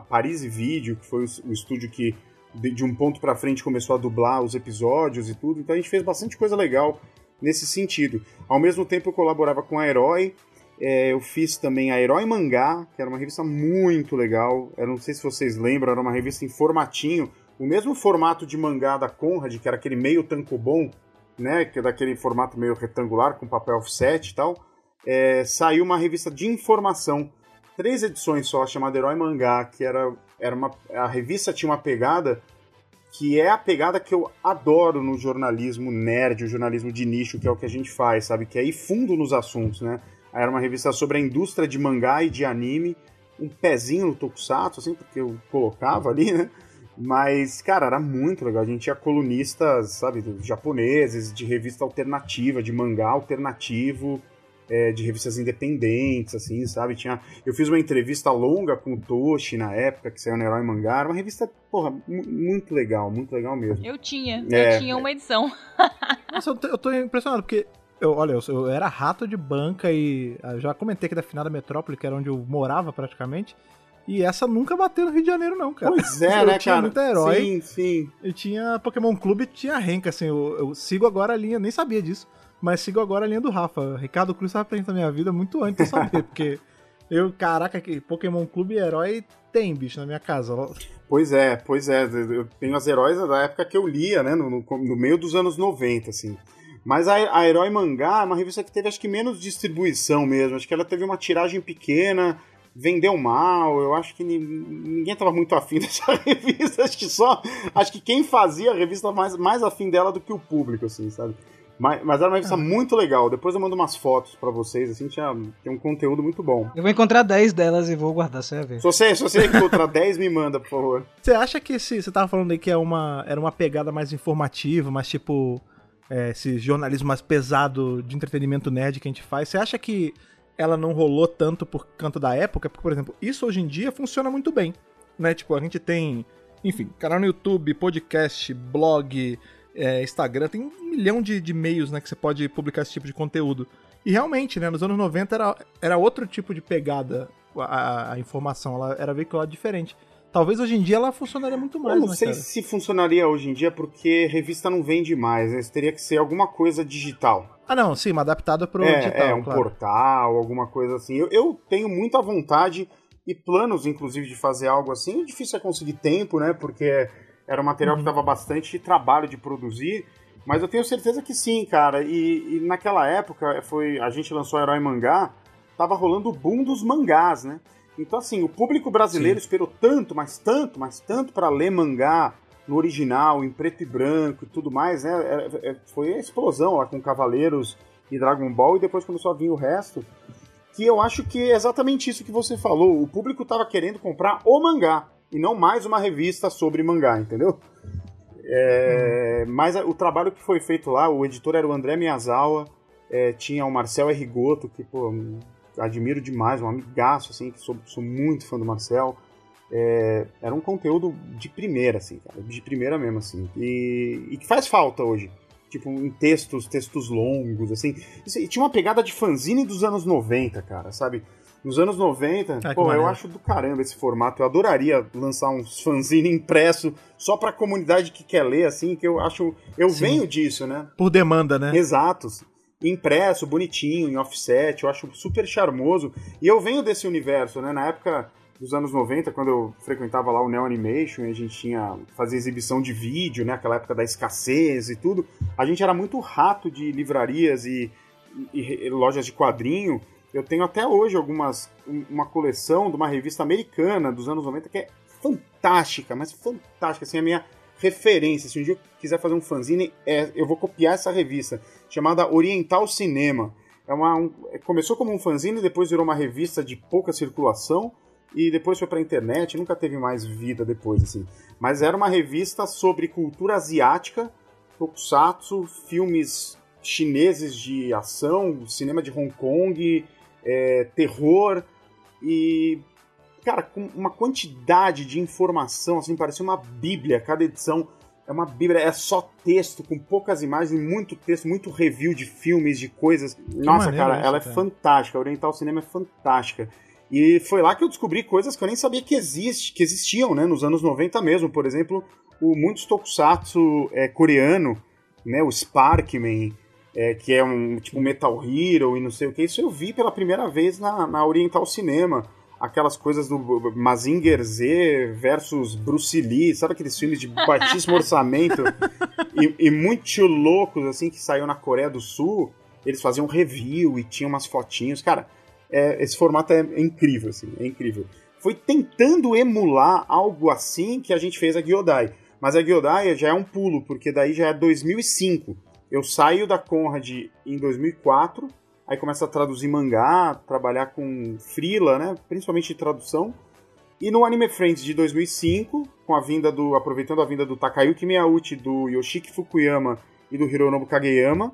Speaker 3: Paris e Video, que foi o, estúdio que de, de um ponto pra frente começou a dublar os episódios e tudo. Então a gente fez bastante coisa legal nesse sentido. Ao mesmo tempo eu colaborava com a Herói, é, eu fiz também a Herói Mangá, que era uma revista muito legal. Eu não sei se vocês lembram, era uma revista em formatinho. O mesmo formato de mangá da Conrad, que era aquele meio tankobon, né? Que é daquele formato meio retangular, com papel offset e tal. É, saiu uma revista de informação. Três edições só, chamada Herói Mangá, que era, era uma. A revista tinha uma pegada que é a pegada que eu adoro no jornalismo nerd, o jornalismo de nicho, que é o que a gente faz, sabe? Que é ir fundo nos assuntos, né? Era uma revista sobre a indústria de mangá e de anime, um pezinho no Tokusatsu, assim, porque eu colocava ali, né? Mas, cara, era muito legal. A gente tinha colunistas, sabe, japoneses, de revista alternativa, de mangá alternativo, é, de revistas independentes, assim, sabe? Tinha, eu fiz uma entrevista longa com o Toshi na época, que saiu no Herói Mangá. Era uma revista, porra, mu- muito legal, muito legal mesmo.
Speaker 4: Eu tinha,
Speaker 3: É.
Speaker 4: eu tinha uma edição.
Speaker 1: Nossa, eu tô, eu tô impressionado, porque. Eu, olha, eu, eu era rato de banca e. ah, Já comentei aqui da finada Metrópole, que era onde eu morava praticamente. E essa nunca bateu no Rio de Janeiro, não, cara.
Speaker 3: Pois é, <laughs>
Speaker 1: eu
Speaker 3: né,
Speaker 1: tinha
Speaker 3: cara?
Speaker 1: muito herói.
Speaker 3: Sim, sim.
Speaker 1: Eu tinha Pokémon Clube tinha Renka, assim. Eu, eu sigo agora a linha, nem sabia disso, mas sigo agora a linha do Rafa. Ricardo Cruz estava presente na minha vida muito antes de eu saber, <laughs> porque eu, caraca, que Pokémon Clube e herói tem, bicho, na minha casa.
Speaker 3: Pois é, pois é. Eu tenho as heróis da época que eu lia, né? No, no- no meio dos anos 90, assim. Mas a, a Herói Mangá é uma revista que teve, acho que, menos distribuição mesmo. Acho que ela teve uma tiragem pequena, vendeu mal. Eu acho que ni- ninguém tava muito afim <laughs> dessa revista. Acho que só. Acho que quem fazia a revista tava mais, mais afim dela do que o público, assim, sabe? Mas, mas era uma revista muito legal. Depois eu mando umas fotos pra vocês, assim, tinha, tem um conteúdo muito bom.
Speaker 2: Eu vou encontrar 10 delas e vou guardar, você vai ver.
Speaker 3: Se você, se você encontrar <laughs> 10, me manda, por favor.
Speaker 1: Você acha que esse. Você tava falando aí que é uma, era uma pegada mais informativa, mais tipo. É, esse jornalismo mais pesado de entretenimento nerd que a gente faz. Você acha que ela não rolou tanto por canto da época? Porque, por exemplo, isso hoje em dia funciona muito bem. Né? Tipo, a gente tem, enfim, canal no YouTube, podcast, blog, é, Instagram, tem um milhão de, de meios né, que você pode publicar esse tipo de conteúdo. E realmente, né, nos anos 90 era, era outro tipo de pegada a, a- informação, ela era veiculada diferente. Talvez hoje em dia ela funcionaria muito mais,
Speaker 3: Eu não
Speaker 1: né,
Speaker 3: sei
Speaker 1: cara?
Speaker 3: se funcionaria hoje em dia, porque revista não vende mais, né? Isso teria que ser alguma coisa digital.
Speaker 1: Ah, não, sim, mas adaptada pro
Speaker 3: é,
Speaker 1: digital,
Speaker 3: é, um
Speaker 1: claro.
Speaker 3: portal, alguma coisa assim. Eu, eu tenho muita vontade e planos, inclusive, de fazer algo assim. É difícil é conseguir tempo, né? Porque era um material
Speaker 1: Uhum.
Speaker 3: que dava bastante trabalho de produzir. Mas eu tenho certeza que sim, cara. E, e naquela época, foi a gente lançou Herói Mangá, tava rolando o boom dos mangás, né? Então, assim, o público brasileiro esperou tanto, mas tanto, mas tanto para ler mangá no original, em preto e branco e tudo mais, né? Era- é- foi a explosão lá com Cavaleiros e Dragon Ball, e depois começou a vir o resto. Que eu acho que é exatamente isso que você falou. O público tava querendo comprar o mangá, e não mais uma revista sobre mangá, entendeu? É, Mas a- o trabalho que foi feito lá, o editor era o André Miyazawa, é, tinha o Marcel R. Goto, que, pô, admiro demais, um amigaço, assim, que sou, sou muito fã do Marcel. É, era um conteúdo de primeira, assim, cara, de primeira mesmo, assim, e, e que faz falta hoje. Tipo, em textos, textos longos, assim. E tinha uma pegada de fanzine dos anos 90, cara, sabe? Nos anos 90,
Speaker 1: Ah,
Speaker 3: pô, eu acho do caramba esse formato. Eu adoraria lançar uns fanzine impresso só pra comunidade que quer ler, assim, que eu acho. Eu
Speaker 1: Sim.
Speaker 3: venho disso, né?
Speaker 1: Por demanda, né?
Speaker 3: Exatos. Impresso, bonitinho, em offset, eu acho super charmoso. E eu venho desse universo, né? Na época dos anos 90, quando eu frequentava lá o Neo Animation e a gente tinha fazia exibição de vídeo, né? Aquela época da escassez e tudo. A gente era muito rato de livrarias e, e- e lojas de quadrinho. Eu tenho até hoje algumas um- uma coleção de uma revista americana dos anos 90 que é fantástica, mas fantástica, assim, a minha referência. Se um dia eu quiser fazer um fanzine, é, eu vou copiar essa revista, chamada Oriental Cinema. É uma, um- começou como um fanzine, depois virou uma revista de pouca circulação, e depois foi pra internet, nunca teve mais vida depois, assim. Mas era uma revista sobre cultura asiática, tokusatsu, filmes chineses de ação, cinema de Hong Kong, é, terror, e cara, com uma quantidade de informação, assim, parecia uma bíblia, cada edição é uma bíblia, é só texto, com poucas imagens, muito texto, muito review de filmes, de coisas. Nossa,
Speaker 1: maneiro
Speaker 3: cara,
Speaker 1: isso,
Speaker 3: ela é
Speaker 1: cara.
Speaker 3: fantástica, a Oriental Cinema é fantástica. E foi lá que eu descobri coisas que eu nem sabia que, existe, que existiam, né, nos anos 90 mesmo. Por exemplo, o muitos tokusatsu é, coreano, né, o Sparkman, é, que é um tipo Metal Hero e não sei o que. Isso eu vi pela primeira vez na, na Oriental Cinema. Aquelas coisas do Mazinger Z versus Bruce Lee, sabe aqueles filmes de baixíssimo <laughs> orçamento e, e muito loucos, assim, que saiu na Coreia do Sul. Eles faziam review e tinham umas fotinhos. Cara, é, esse formato é, é incrível, assim, é incrível. Foi tentando emular algo assim que a gente fez a Gyodai. Mas a Gyodai já é um pulo, porque daí já é 2005. Eu saio da Conrad em 2004, aí começa a traduzir mangá, trabalhar com freela, né? Principalmente tradução. E no Anime Friends de 2005, com a vinda do aproveitando a vinda do Takayuki Miyauchi, do Yoshiki Fukuyama e do Hironobu Kageyama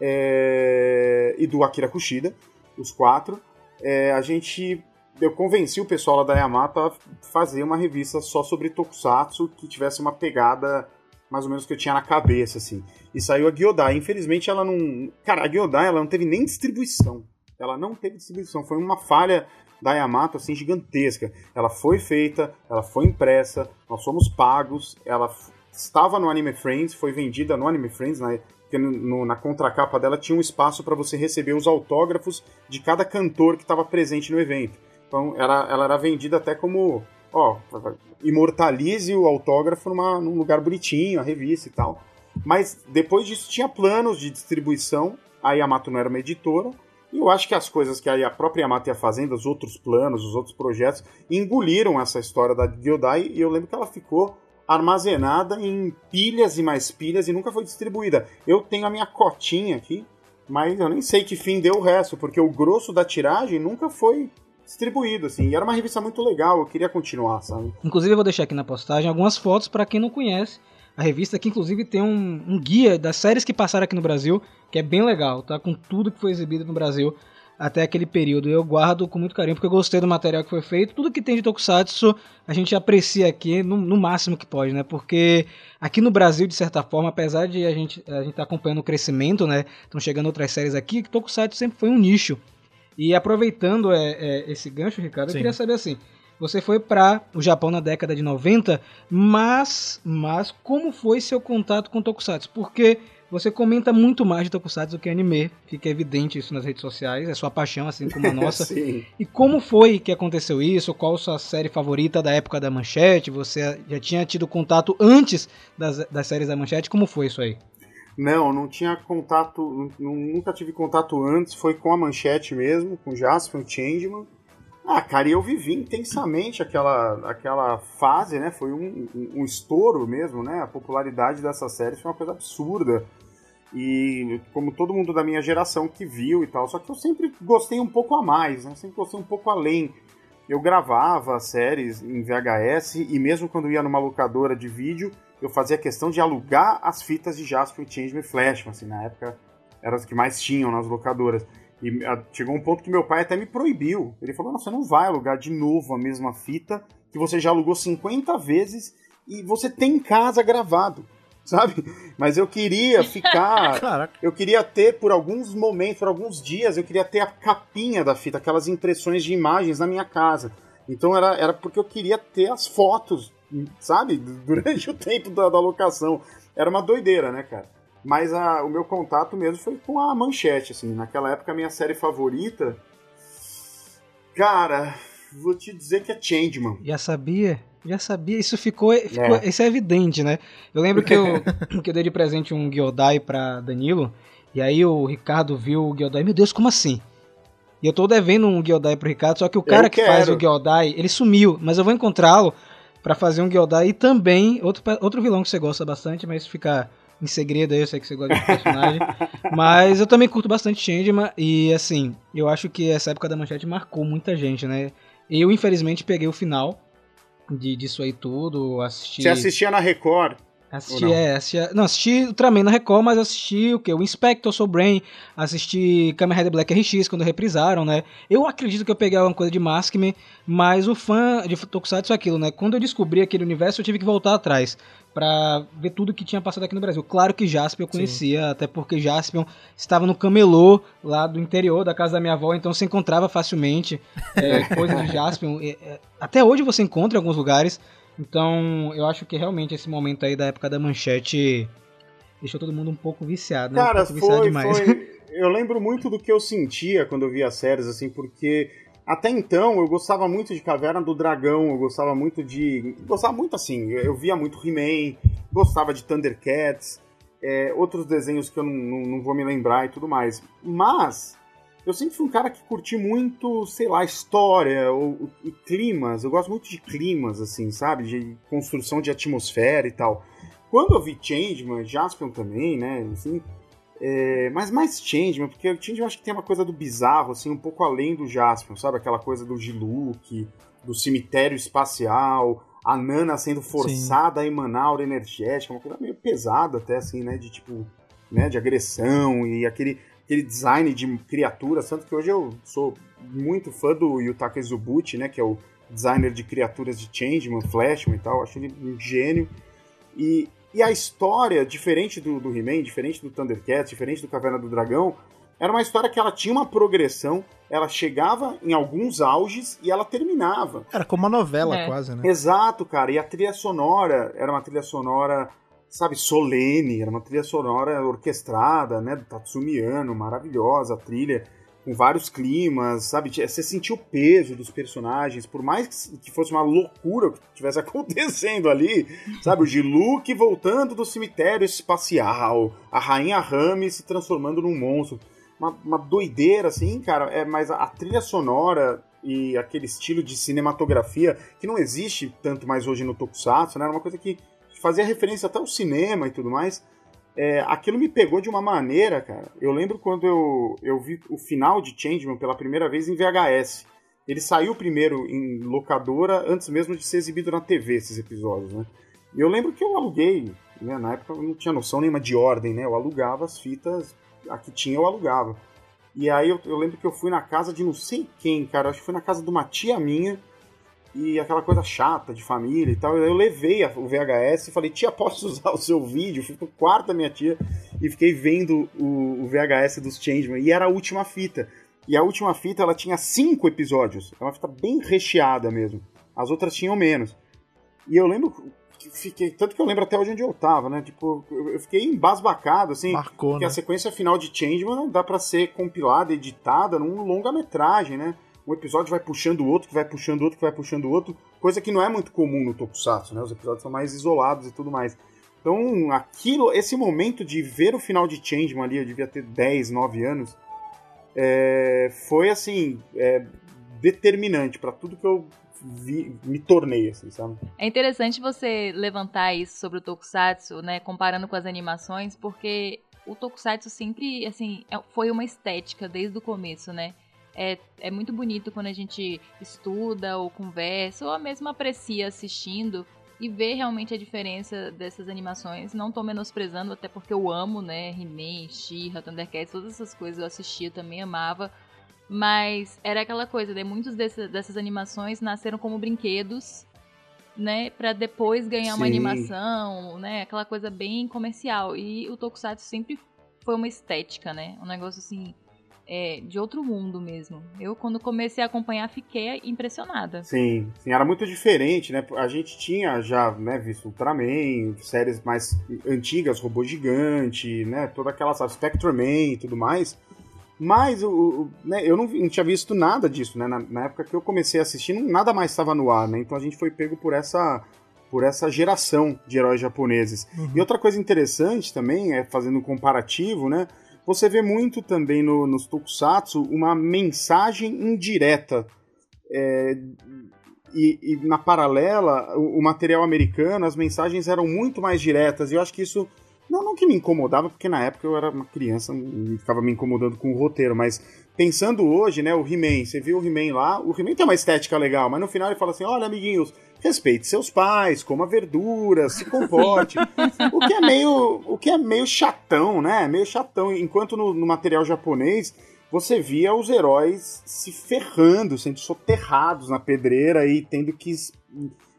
Speaker 3: é, e do Akira Kushida, os quatro, é, a gente eu convenci o pessoal lá da Yamato a fazer uma revista só sobre Tokusatsu que tivesse uma pegada mais ou menos que eu tinha na cabeça, assim. E saiu a Gyodai. Infelizmente ela não. Cara, a Gyodai ela não teve nem distribuição. Ela não teve distribuição. Foi uma falha da Yamato, assim, gigantesca. Ela foi feita, ela foi impressa, nós fomos pagos, ela estava no Anime Friends, foi vendida no Anime Friends, né? No- no- na contracapa dela tinha um espaço para você receber os autógrafos de cada cantor que estava presente no evento. Então ela, ela era vendida até como, ó, imortalize o autógrafo numa, num lugar bonitinho, a revista e tal. Mas depois disso tinha planos de distribuição, a Yamato não era uma editora, e eu acho que as coisas que a própria Yamato ia fazendo, os outros planos, os outros projetos, engoliram essa história da Gyodai, e eu lembro que ela ficou armazenada em pilhas e mais pilhas e nunca foi distribuída. Eu tenho a minha cotinha aqui, mas eu nem sei que fim deu o resto, porque o grosso da tiragem nunca foi distribuído, assim. E era uma revista muito legal, eu queria continuar, sabe?
Speaker 2: Inclusive, eu vou deixar aqui na postagem algumas fotos para quem não conhece a revista, que inclusive tem um, um guia das séries que passaram aqui no Brasil, que é bem legal, tá? Com tudo que foi exibido no Brasil até aquele período. Eu guardo com muito carinho, porque eu gostei do material que foi feito. Tudo que tem de Tokusatsu a gente aprecia aqui no, no máximo que pode, né? Porque aqui no Brasil, de certa forma, apesar de a gente a gente tá acompanhando o crescimento, né? Estão chegando outras séries aqui, que Tokusatsu sempre foi um nicho. E aproveitando é, é, esse gancho, Ricardo, eu
Speaker 1: Sim.
Speaker 2: queria saber assim. Você foi para o Japão na década de 90, mas, mas como foi seu contato com Tokusatsu? Porque você comenta muito mais de Tokusatsu do que anime, fica evidente isso nas redes sociais, é sua paixão, assim como a <laughs> nossa. E como foi que aconteceu isso? Qual sua série favorita da época da Manchete? Você já tinha tido contato antes das, das séries da Manchete? Como foi isso aí?
Speaker 3: Não, não tinha contato, nu- nunca tive contato antes, foi com a Manchete mesmo, com o Jasper, o Changeman. Ah, cara, e eu vivi intensamente aquela, aquela fase, né? Foi um, um, um estouro mesmo, né? A popularidade dessa série foi uma coisa absurda. E como todo mundo da minha geração que viu e tal, só que eu sempre gostei um pouco a mais, né? Sempre gostei um pouco além. Eu gravava séries em VHS e mesmo quando ia numa locadora de vídeo, eu fazia questão de alugar as fitas de Jasper e Changeman e Flashman, assim, na época eram as que mais tinham nas locadoras. E ah, chegou um ponto que meu pai até me proibiu. Ele falou: "Não, você não vai alugar de novo a mesma fita que você já alugou 50 vezes e você tem em casa gravado." <laughs> Sabe? Mas eu queria ficar <laughs>
Speaker 1: Caraca.
Speaker 3: eu queria ter por alguns momentos, por alguns dias, eu queria ter a capinha da fita, aquelas impressões de imagens na minha casa. Então era, era porque eu queria ter as fotos, sabe? Durante o tempo da, da locação. Era uma doideira, né, cara? Mas a- o meu contato mesmo foi com a manchete, assim. Naquela época, a minha série favorita. Cara, vou te dizer que é Changeman.
Speaker 2: Já sabia? Já sabia. Isso ficou, ficou
Speaker 3: É.
Speaker 2: isso é evidente, né? Eu lembro que eu, <laughs> que eu dei de presente um Gyodai pra Danilo, e aí o Ricardo viu o Gyodai, meu Deus, como assim? E eu tô devendo um Gyodai pro Ricardo, só que o cara
Speaker 3: Eu
Speaker 2: que faz o Gyodai, ele sumiu, mas eu vou encontrá-lo pra fazer um Gyodai e também outro, outro vilão que você gosta bastante, mas fica em segredo aí, eu sei que você gosta de personagem. <laughs> mas eu também curto bastante Changeman e assim, eu acho que essa época da manchete marcou muita gente, né? Eu, infelizmente, peguei o final de, disso aí tudo, assisti...
Speaker 3: Você assistia na Record?
Speaker 2: Assisti,
Speaker 3: não?
Speaker 2: é, assisti, não, assisti Ultraman na Record, mas assisti o que? O Inspector Soul Brain, assisti Kamen Rider Black RX quando reprisaram, né? Eu acredito que eu peguei alguma coisa de Maskman, mas o fã de Tokusatsu é aquilo, né? Quando eu descobri aquele universo, eu tive que voltar atrás pra ver tudo que tinha passado aqui no Brasil. Claro que Jaspion eu conhecia, até porque Jaspion estava no camelô lá do interior da casa da minha avó, então você encontrava facilmente é, coisas de Jaspion. É, é, até hoje você encontra em alguns lugares, então, eu acho que realmente esse momento aí da época da manchete deixou todo mundo um pouco viciado, né?
Speaker 3: Cara,
Speaker 2: um pouco viciado
Speaker 3: foi,
Speaker 2: demais.
Speaker 3: foi. Eu lembro muito do que eu sentia quando eu via as séries, assim, porque até então eu gostava muito de Caverna do Dragão, eu gostava muito de. Gostava muito assim, eu via muito He-Man, gostava de Thundercats, é, outros desenhos que eu não, não, não vou me lembrar e tudo mais. Mas eu sempre fui um cara que curti muito, sei lá, história ou, e climas. Eu gosto muito de climas, assim, sabe? De construção de atmosfera e tal. Quando eu vi Changeman, Jaspion também, né? Assim, É, mas mais Changeman, porque o Changeman eu acho que tem uma coisa do bizarro, assim, um pouco além do Jaspion, sabe? Aquela coisa do Giluk, do cemitério espacial, a Nana sendo forçada a emanar aura energética, uma coisa meio pesada até, assim, né? De tipo, né? De agressão e aquele, aquele design de criaturas, tanto que hoje eu sou muito fã do Yutaka Izubuchi, né? Que é o designer de criaturas de Changeman, Flashman e tal, acho ele um gênio. E, e a história, diferente do, do He-Man, diferente do Thundercats, diferente do Caverna do Dragão, era uma história que ela tinha uma progressão, ela chegava em alguns auges e ela terminava.
Speaker 1: Era como uma novela
Speaker 4: É.
Speaker 1: quase, né?
Speaker 3: Exato, cara. E a trilha sonora era uma trilha sonora, sabe, solene, era uma trilha sonora orquestrada, né, do Tatsumi Yano, maravilhosa a trilha, com vários climas, sabe? Você sentia o peso dos personagens, por mais que- fosse uma loucura o que estivesse <laughs> acontecendo ali, sabe? O Giluk voltando do cemitério espacial, a Rainha Rami se transformando num monstro. Uma, uma doideira, assim, cara, é, mas a, a trilha sonora e aquele estilo de cinematografia que não existe tanto mais hoje no Tokusatsu, né? Era uma coisa que fazia referência até ao cinema e tudo mais. É, aquilo me pegou de uma maneira, cara. Eu lembro quando eu, eu vi o final de Changeman pela primeira vez em VHS. Ele saiu primeiro em locadora antes mesmo de ser exibido na TV, esses episódios, né? E eu lembro que eu aluguei, né? Na época eu não tinha noção nenhuma de ordem, né? Eu alugava as fitas, a que tinha eu alugava. E aí eu, eu lembro que eu fui na casa de não sei quem, cara. Acho que foi na casa de uma tia minha. E aquela coisa chata de família e tal. Eu levei o VHS e falei, tia, posso <laughs> usar o seu vídeo? Fui pro quarto da minha tia e fiquei vendo o, o VHS dos Changeman. E era a última fita. E a última fita, ela tinha cinco episódios. É uma fita bem recheada mesmo. As outras tinham menos. E eu lembro que fiquei... Tanto que eu lembro até hoje onde eu tava, né? Tipo, eu fiquei embasbacado, assim.
Speaker 1: Marcou,
Speaker 3: Porque
Speaker 1: né?
Speaker 3: a sequência final de Changeman dá pra ser compilada, editada num longa-metragem, né? Um episódio vai puxando o outro, que vai puxando o outro, que vai puxando o outro, coisa que não é muito comum no Tokusatsu, né? Os episódios são mais isolados e tudo mais. Então, aquilo, esse momento de ver o final de Changeman ali, eu devia ter 10, 9 anos, é, foi assim, é, determinante pra tudo que eu vi- me tornei, assim, sabe?
Speaker 4: É interessante você levantar isso sobre o Tokusatsu, né, comparando com as animações, porque o Tokusatsu sempre, assim, é- foi uma estética desde o começo, né? É, é muito bonito quando a gente estuda ou conversa, ou mesmo aprecia assistindo e vê realmente a diferença dessas animações. Não tô menosprezando, até porque eu amo, né, He-Man, She-Ra, Thundercats, todas essas coisas eu assistia, também amava. Mas era aquela coisa, né? Desse- dessas animações nasceram como brinquedos, né? Pra depois ganhar uma
Speaker 3: Sim.
Speaker 4: animação, né? Aquela coisa bem comercial. E o Tokusatsu sempre foi uma estética, né? Um negócio assim, é, de outro mundo mesmo. Eu, quando comecei a acompanhar, fiquei impressionada.
Speaker 3: Sim, sim, era muito diferente, né? A gente tinha já né, visto Ultraman, séries mais antigas, Robô Gigante, né? Toda aquela, sabe, Spectreman e tudo mais. Mas o, o- né, eu não, não tinha visto nada disso, né? Na, na época que eu comecei a assistir, não- nada mais estava no ar, né? Então a gente foi pego por essa, por essa geração de heróis japoneses.
Speaker 1: Uhum.
Speaker 3: E outra coisa interessante também, é fazendo um comparativo, né? Você vê muito também no, nos tokusatsu uma mensagem indireta. É, e, e na paralela, o, o material americano, as mensagens eram muito mais diretas. E eu acho que isso. Não, não que me incomodava, porque na época eu era uma criança e ficava me incomodando com o roteiro, mas pensando hoje, né, o He-Man, você viu o He-Man lá, o He-Man tem uma estética legal, mas no final ele fala assim: olha, amiguinhos, respeite seus pais, coma verduras, se comporte. <laughs> o que é meio, o que é meio chatão, né? Meio chatão. Enquanto no, no material japonês você via os heróis se ferrando, sendo soterrados na pedreira e tendo que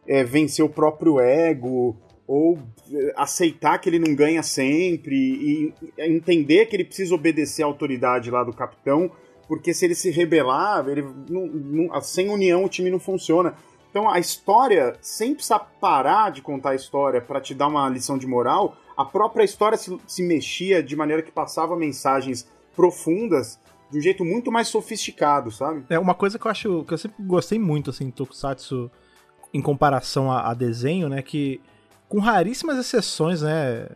Speaker 3: é, vencer o próprio ego ou é, aceitar que ele não ganha sempre e entender que ele precisa obedecer à autoridade lá do capitão, porque se ele se rebelar, ele não, não, sem união o time não funciona. Então a história, sem precisar parar de contar a história para te dar uma lição de moral, a própria história se, se, mexia de maneira que passava mensagens profundas de um jeito muito mais sofisticado, sabe?
Speaker 1: É uma coisa que eu acho que eu sempre gostei muito assim, Tokusatsu em comparação a, a desenho, né, que com raríssimas exceções, né,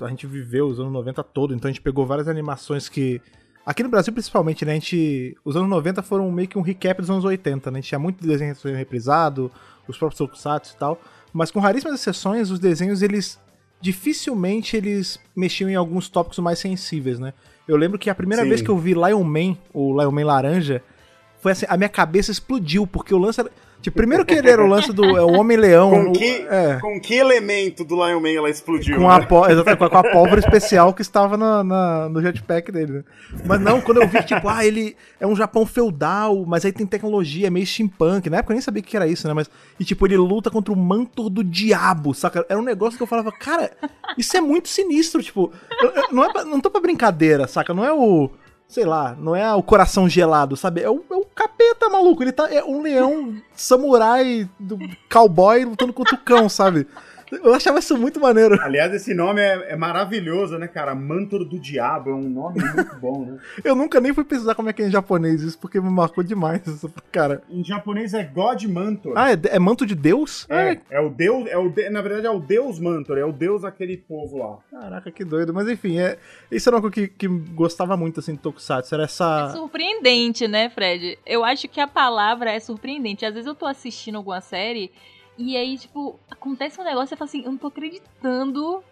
Speaker 1: a gente viveu os anos 90 todo, então a gente pegou várias animações que Aqui no Brasil, principalmente, né? A gente. Os anos 90 foram meio que um recap dos anos 80, né? A gente tinha muito desenho reprisado, os próprios tokusatsu e tal. Mas com raríssimas exceções, os desenhos eles dificilmente eles mexiam em alguns tópicos mais sensíveis, né? Eu lembro que a primeira
Speaker 3: Sim.
Speaker 1: vez que eu vi Lion Man, o Lion Man laranja, foi assim, a minha cabeça explodiu, porque o lance era... Tipo, primeiro que ele era o lance do é, o Homem-Leão.
Speaker 3: Com
Speaker 1: o-
Speaker 3: que,
Speaker 1: é,
Speaker 3: com que elemento do Lion Man ela explodiu?
Speaker 1: com
Speaker 3: né?
Speaker 1: a, pó- exatamente, com a- pólvora especial que estava na, na- no jetpack dele, né? Mas não, quando eu vi tipo, ah, ele é um Japão feudal, mas aí tem tecnologia, é meio steampunk. Na época eu nem sabia o que era isso, né? Mas, e tipo, ele luta contra o manto do diabo, saca? Era um negócio que eu falava, cara, isso é muito sinistro, tipo, eu- eu- não, é pra- não tô pra brincadeira, saca? Não é o. Sei lá, não é o coração gelado, sabe? É o, é o capeta maluco. Ele tá. É um leão samurai do cowboy lutando contra o cão, sabe? Eu achava isso muito maneiro.
Speaker 3: Aliás, esse nome é, é maravilhoso, né, cara? Mantor do Diabo é um nome muito bom, né? <laughs>
Speaker 1: Eu nunca nem fui pesquisar como é que é em japonês isso, porque me marcou demais isso, cara.
Speaker 3: Em japonês é God Mantor.
Speaker 1: Ah, é, é manto de Deus?
Speaker 3: É, é o deus, é o de- na verdade é o deus Mantor, é o deus daquele povo lá.
Speaker 1: Caraca, que doido. Mas enfim, é, isso era uma coisa que, que gostava muito, assim, de Tokusatsu. Era
Speaker 4: É
Speaker 1: essa...
Speaker 4: surpreendente, né, Fred? Eu acho que a palavra é surpreendente. Às vezes eu tô assistindo alguma série e aí, tipo, acontece um negócio e você fala assim, eu não tô acreditando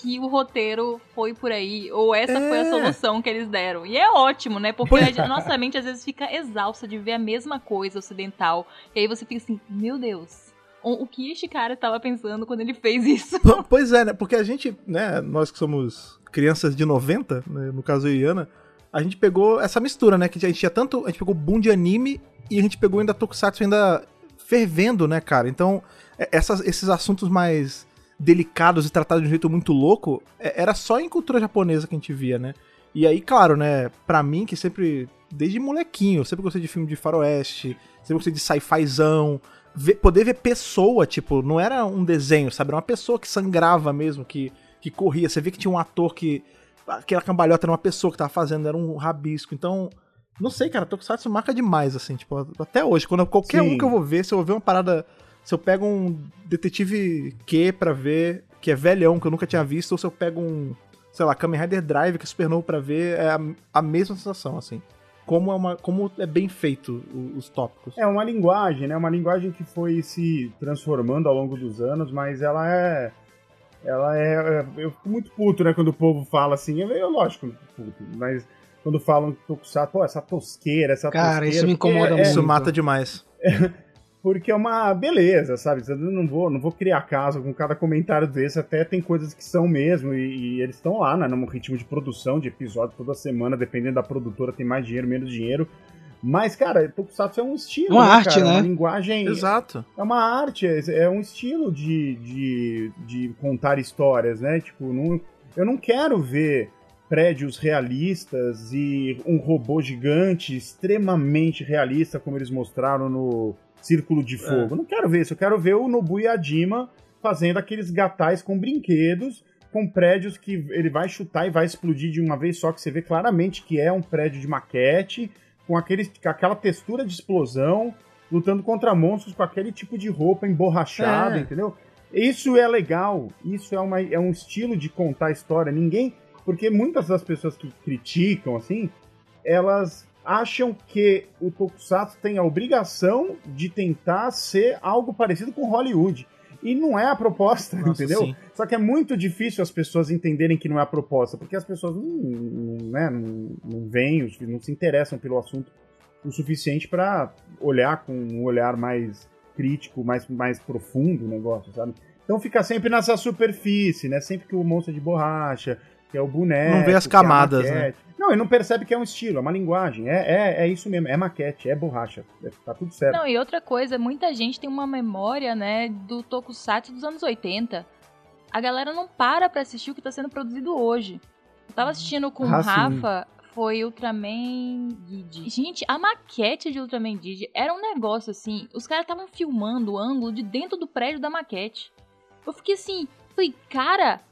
Speaker 4: que o roteiro foi por aí, ou essa foi
Speaker 1: É.
Speaker 4: a solução que eles deram. E é ótimo, né? Porque a nossa mente às vezes fica exausta de ver a mesma coisa ocidental. E aí você fica assim, meu Deus, o, que este cara tava pensando quando ele fez isso?
Speaker 1: Pois é, né? Porque a gente, né, nós que somos crianças de 90, né, no caso eu e Ana, a gente pegou essa mistura, né? Que a gente tinha tanto. A gente pegou boom de anime e a gente pegou ainda Tokusatsu ainda fervendo, né, cara? Então, é- essas- esses assuntos mais delicados e tratados de um jeito muito louco, é- era só em cultura japonesa que a gente via, né? E aí, claro, né, pra mim, que sempre, desde molequinho, sempre gostei de filme de faroeste, sempre gostei de sci-fizão, poder ver pessoa, tipo, não era um desenho, sabe? Era uma pessoa que sangrava mesmo, que, que corria. Você via que tinha um ator que. Aquela cambalhota era uma pessoa que tava fazendo, era um rabisco. Então, não sei, cara, Tokusatsu marca demais, assim, tipo, até hoje. Quando qualquer
Speaker 3: Sim.
Speaker 1: um que eu vou ver, se eu vou ver uma parada. Se eu pego um detetive Q pra ver, que é velhão, que eu nunca tinha visto, ou se eu pego um, sei lá, Kamen Rider Drive, que é super novo pra ver, é a, a mesma sensação, assim. Como é, uma, como é bem feito os tópicos.
Speaker 3: É uma linguagem, né? Uma linguagem que foi se transformando ao longo dos anos, mas ela é. Ela é. é- Eu fico muito puto, né? Quando o povo fala assim. Eu, eu lógico, puto, mas quando falam que Tokusatsu, pô, essa tosqueira, essa
Speaker 2: Cara,
Speaker 3: tosqueira.
Speaker 2: isso me incomoda
Speaker 3: é,
Speaker 2: muito.
Speaker 1: Isso mata demais. <laughs>
Speaker 3: Porque é uma beleza, sabe? Eu não vou, não vou criar caso com cada comentário desse, até tem coisas que são mesmo, e, e eles estão lá, né? No ritmo de produção, de episódio toda semana, dependendo da produtora, tem mais dinheiro, menos dinheiro. Mas, cara, Tokusatsu é um estilo.
Speaker 2: Uma
Speaker 3: né,
Speaker 2: arte,
Speaker 3: cara? É
Speaker 2: né?
Speaker 3: Uma linguagem.
Speaker 1: Exato.
Speaker 3: É uma arte, é, é um estilo de, de, de contar histórias, né? Tipo, não, eu não quero ver prédios realistas e um robô gigante extremamente realista, como eles mostraram no Círculo de Fogo. Eu Não quero ver isso, eu quero ver o Nobu Yajima fazendo aqueles gatais com brinquedos, com prédios que ele vai chutar e vai explodir de uma vez só, que você vê claramente que é um prédio de maquete, com, aquele, com aquela textura de explosão, lutando contra monstros com aquele tipo de roupa emborrachada,
Speaker 1: É.
Speaker 3: entendeu? Isso é legal, isso é, uma, é um estilo de contar história. Ninguém. Porque muitas das pessoas que criticam, assim, elas acham que o Tokusatsu tem a obrigação de tentar ser algo parecido com Hollywood. E não é a proposta,
Speaker 1: Nossa,
Speaker 3: entendeu?
Speaker 1: sim.
Speaker 3: Só que é muito difícil as pessoas entenderem que não é a proposta, porque as pessoas não, não, né, não, não veem, não se interessam pelo assunto o suficiente para olhar com um olhar mais crítico, mais, mais profundo o negócio, sabe? Então fica sempre nessa superfície, né? Sempre que o monstro é de borracha, que é o boneco.
Speaker 1: Não vê as
Speaker 3: é
Speaker 1: camadas, né?
Speaker 3: maquete. Não, ele não percebe que é um estilo, é uma linguagem. É, é, é isso mesmo, é maquete, é borracha. É- tá tudo certo.
Speaker 4: Não, e outra coisa, muita gente tem uma memória, né, do Tokusatsu dos anos 80. A galera não para pra assistir o que tá sendo produzido hoje. Eu tava assistindo com o
Speaker 3: Ah, sim.
Speaker 4: Rafa, foi Ultraman Didi. Gente, a maquete de Ultraman Didi era um negócio assim, os caras estavam filmando o ângulo de dentro do prédio da maquete. Eu fiquei assim, falei, cara,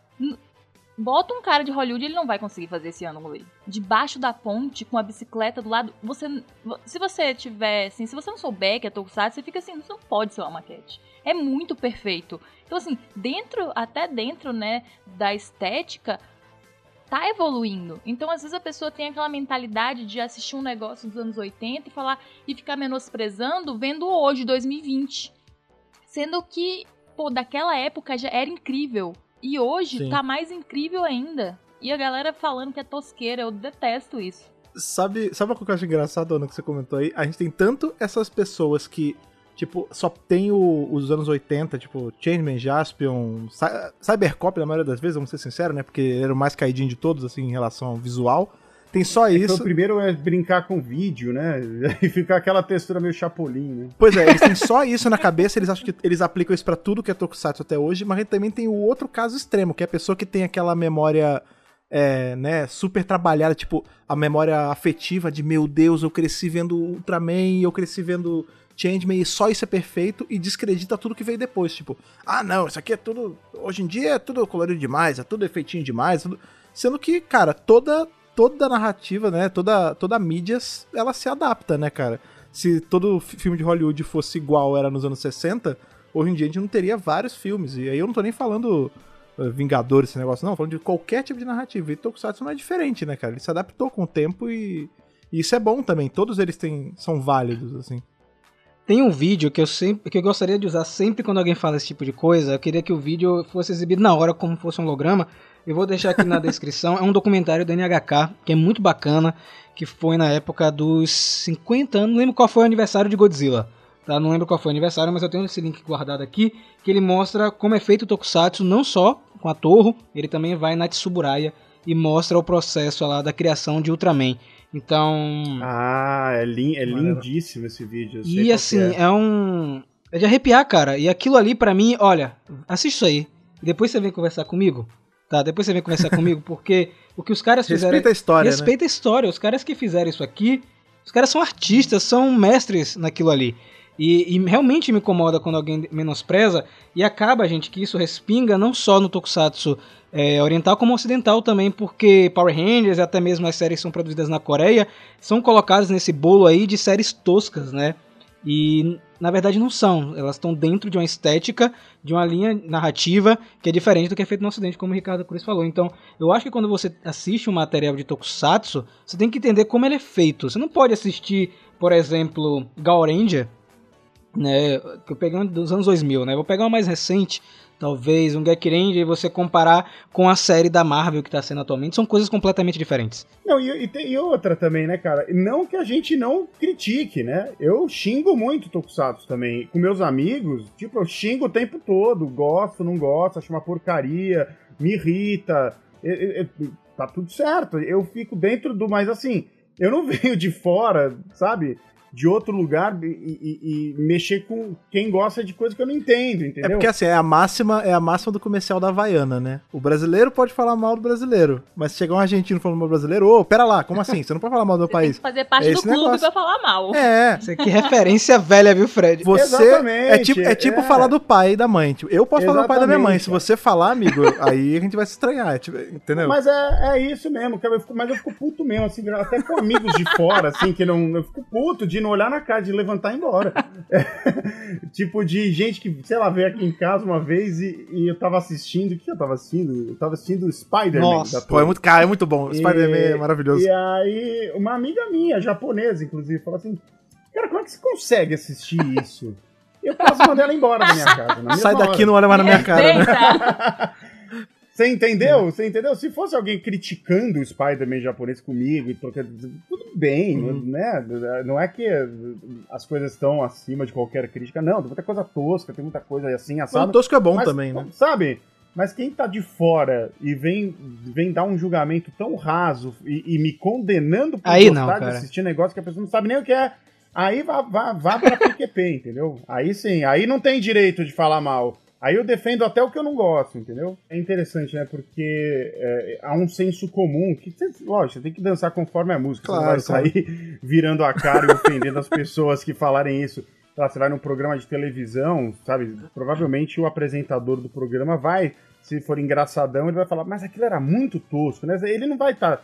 Speaker 4: bota um cara de Hollywood, ele não vai conseguir fazer esse ângulo aí. Debaixo da ponte, com a bicicleta do lado, você se você tiver, assim, se você não souber que é Tokusatsu, você fica assim, isso não pode ser uma maquete. É muito perfeito. Então, assim, dentro, até dentro, né, da estética, tá evoluindo. Então, às vezes a pessoa tem aquela mentalidade de assistir um negócio dos anos 80 e falar e ficar menosprezando vendo hoje, 2020. Sendo que, pô, daquela época já era incrível. E hoje
Speaker 1: Sim.
Speaker 4: tá mais incrível ainda. E a galera falando que é tosqueira, eu detesto isso.
Speaker 1: Sabe, sabe coisa que eu acho engraçado, Ana, que você comentou aí? A gente tem tanto essas pessoas que, tipo, só tem o- os anos 80, tipo, Changeman, Jaspion, Cy- Cybercop, na maioria das vezes, vamos ser sinceros, né? Porque era o mais caidinho de todos, assim, em relação ao visual. Tem só
Speaker 3: Então,
Speaker 1: isso.
Speaker 3: o primeiro é brincar com vídeo, né? <laughs> E ficar aquela textura meio chapolim, né?
Speaker 1: Pois é, eles têm só isso na cabeça, eles acham que eles aplicam isso pra tudo que é Tokusatsu até hoje, mas a gente também tem o outro caso extremo, que é a pessoa que tem aquela memória, é, né, super trabalhada, tipo, a memória afetiva de, meu Deus, eu cresci vendo Ultraman, eu cresci vendo Changeman, e só isso é perfeito, e descredita tudo que veio depois, tipo, ah não, isso aqui é tudo, hoje em dia é tudo colorido demais, é tudo efeitinho demais, tudo... sendo que, cara, toda toda narrativa, né, toda toda a mídia, ela se adapta, né, cara? se todo fi- filme de Hollywood fosse igual era nos anos 60, hoje em dia a gente não teria vários filmes. E aí eu não tô nem falando eh, Vingadores, esse negócio, não, falando de qualquer tipo de narrativa. E Tokusatsu não é diferente, né, cara? Ele se adaptou com o tempo e, e isso é bom também. Todos eles têm, são válidos, assim.
Speaker 2: Tem um vídeo que eu sempre que eu gostaria de usar sempre quando alguém fala esse tipo de coisa. Eu queria que o vídeo fosse exibido na hora como fosse um holograma. Eu vou deixar aqui na descrição. É um documentário do NHK que é muito bacana, que foi na época dos 50 anos. Não lembro qual foi o aniversário de Godzilla. Tá? Não lembro qual foi o aniversário, mas eu tenho esse link guardado aqui que ele mostra como é feito o Tokusatsu, não só com a Torre, ele também vai na Tsuburaya e mostra o processo lá da criação de Ultraman. Então,
Speaker 3: Ah, é, lin- é lindíssimo esse vídeo.
Speaker 2: e assim,
Speaker 3: é.
Speaker 2: é. um. É de arrepiar, cara. E aquilo ali, pra mim, olha, assiste isso aí. E depois você vem conversar comigo. Tá? Depois você vem conversar comigo, porque o que os caras fizeram.
Speaker 1: Respeita a história, né?
Speaker 2: Respeita a história. Os caras que fizeram isso aqui, os caras são artistas, são mestres naquilo ali. E, e realmente me incomoda quando alguém menospreza. E acaba, gente, que isso respinga não só no Tokusatsu é, oriental, como ocidental também, porque Power Rangers e até mesmo as séries que são produzidas na Coreia são colocadas nesse bolo aí de séries toscas, né? E na verdade não são. Elas estão dentro de uma estética, de uma linha narrativa que é diferente do que é feito no Ocidente, como o Ricardo Cruz falou. Então, eu acho que quando você assiste um material de Tokusatsu, você tem que entender como ele é feito. Você não pode assistir, por exemplo, Gal Ranger, né? Que eu peguei dos anos 2000, né? Vou pegar uma mais recente, talvez, um Gek Ranger, e você comparar com a série da Marvel que está sendo atualmente. São coisas completamente diferentes.
Speaker 3: Não, e, e tem outra também, né, cara? Não que a gente não critique, né? Eu xingo muito Tokusatsu também. Com meus amigos, tipo, eu xingo o tempo todo. Gosto, não gosto, acho uma porcaria, me irrita. E- e- e- tá tudo certo. Eu fico dentro do. Mas assim, eu não <laughs> venho de fora, sabe? De outro lugar e, e- e mexer com quem gosta de coisa que eu não entendo,
Speaker 1: É
Speaker 3: entendeu?
Speaker 1: porque assim, é a máxima, é a máxima do comercial da Havaiana, né? O brasileiro pode falar mal do brasileiro, mas se chegar um argentino falando mal do brasileiro, ô, pera lá, como assim? Você não pode falar mal do meu
Speaker 4: Você tem
Speaker 1: país.
Speaker 4: que fazer parte
Speaker 1: É
Speaker 4: do clube
Speaker 1: negócio.
Speaker 4: pra falar mal.
Speaker 1: É,
Speaker 2: Isso aqui é referência velha, viu, Fred?
Speaker 1: Você
Speaker 3: Exatamente,
Speaker 1: é tipo, é tipo
Speaker 3: é.
Speaker 1: falar do pai e da mãe. Tipo, eu posso falar do pai e da minha mãe.
Speaker 3: Exatamente,
Speaker 1: Se você falar, amigo, aí a gente vai se estranhar. tipo, entendeu?
Speaker 3: Mas é, é isso mesmo. Eu fico- mas eu fico puto mesmo, assim, até com amigos de fora, assim, que não. Eu fico puto de não olhar na cara, de levantar e ir embora. É, <laughs> tipo, de gente que, sei lá, veio aqui em casa uma vez e, e eu tava assistindo. O que eu tava assistindo? Eu tava assistindo Spider-Man
Speaker 2: Nossa,
Speaker 1: Pô, é muito, cara, é muito bom.
Speaker 3: E-
Speaker 1: Spider-Man é maravilhoso.
Speaker 3: E aí, uma amiga minha, japonesa, inclusive, falou assim: Cara, como é que você consegue assistir isso? Eu quase mandei ela embora da minha <laughs> casa. na
Speaker 1: Sai daqui,
Speaker 3: hora.
Speaker 1: não olha mais na minha cara. né? <laughs>
Speaker 3: Você entendeu? Você entendeu? Se fosse alguém criticando o Spider-Man japonês comigo e trocando. Tudo bem,
Speaker 1: Uhum.
Speaker 3: né? Não é que as coisas estão acima de qualquer crítica, não. Tem muita coisa tosca, tem muita coisa assim,
Speaker 1: Mas o Tosco é bom
Speaker 3: Mas,
Speaker 1: também, né?
Speaker 3: Sabe? Mas quem tá de fora e vem, vem dar um julgamento tão raso e, e me condenando por
Speaker 2: Aí
Speaker 3: gostar
Speaker 2: não,
Speaker 3: de assistir negócio que a pessoa não sabe nem o que é, aí vá, vá, vá pra PQP, entendeu? Aí sim, aí não tem direito de falar mal. Aí eu defendo até o que eu não gosto, entendeu? É interessante, né? Porque é, há um senso comum que, cê- lógico, você tem que dançar conforme a música.
Speaker 1: Claro,
Speaker 3: você não vai sair <laughs> virando a cara e ofendendo as pessoas que falarem isso. Lá, você vai num programa de televisão, sabe? Provavelmente o apresentador do programa vai, se for engraçadão, ele vai falar, mas aquilo era muito tosco, né? Ele não vai estar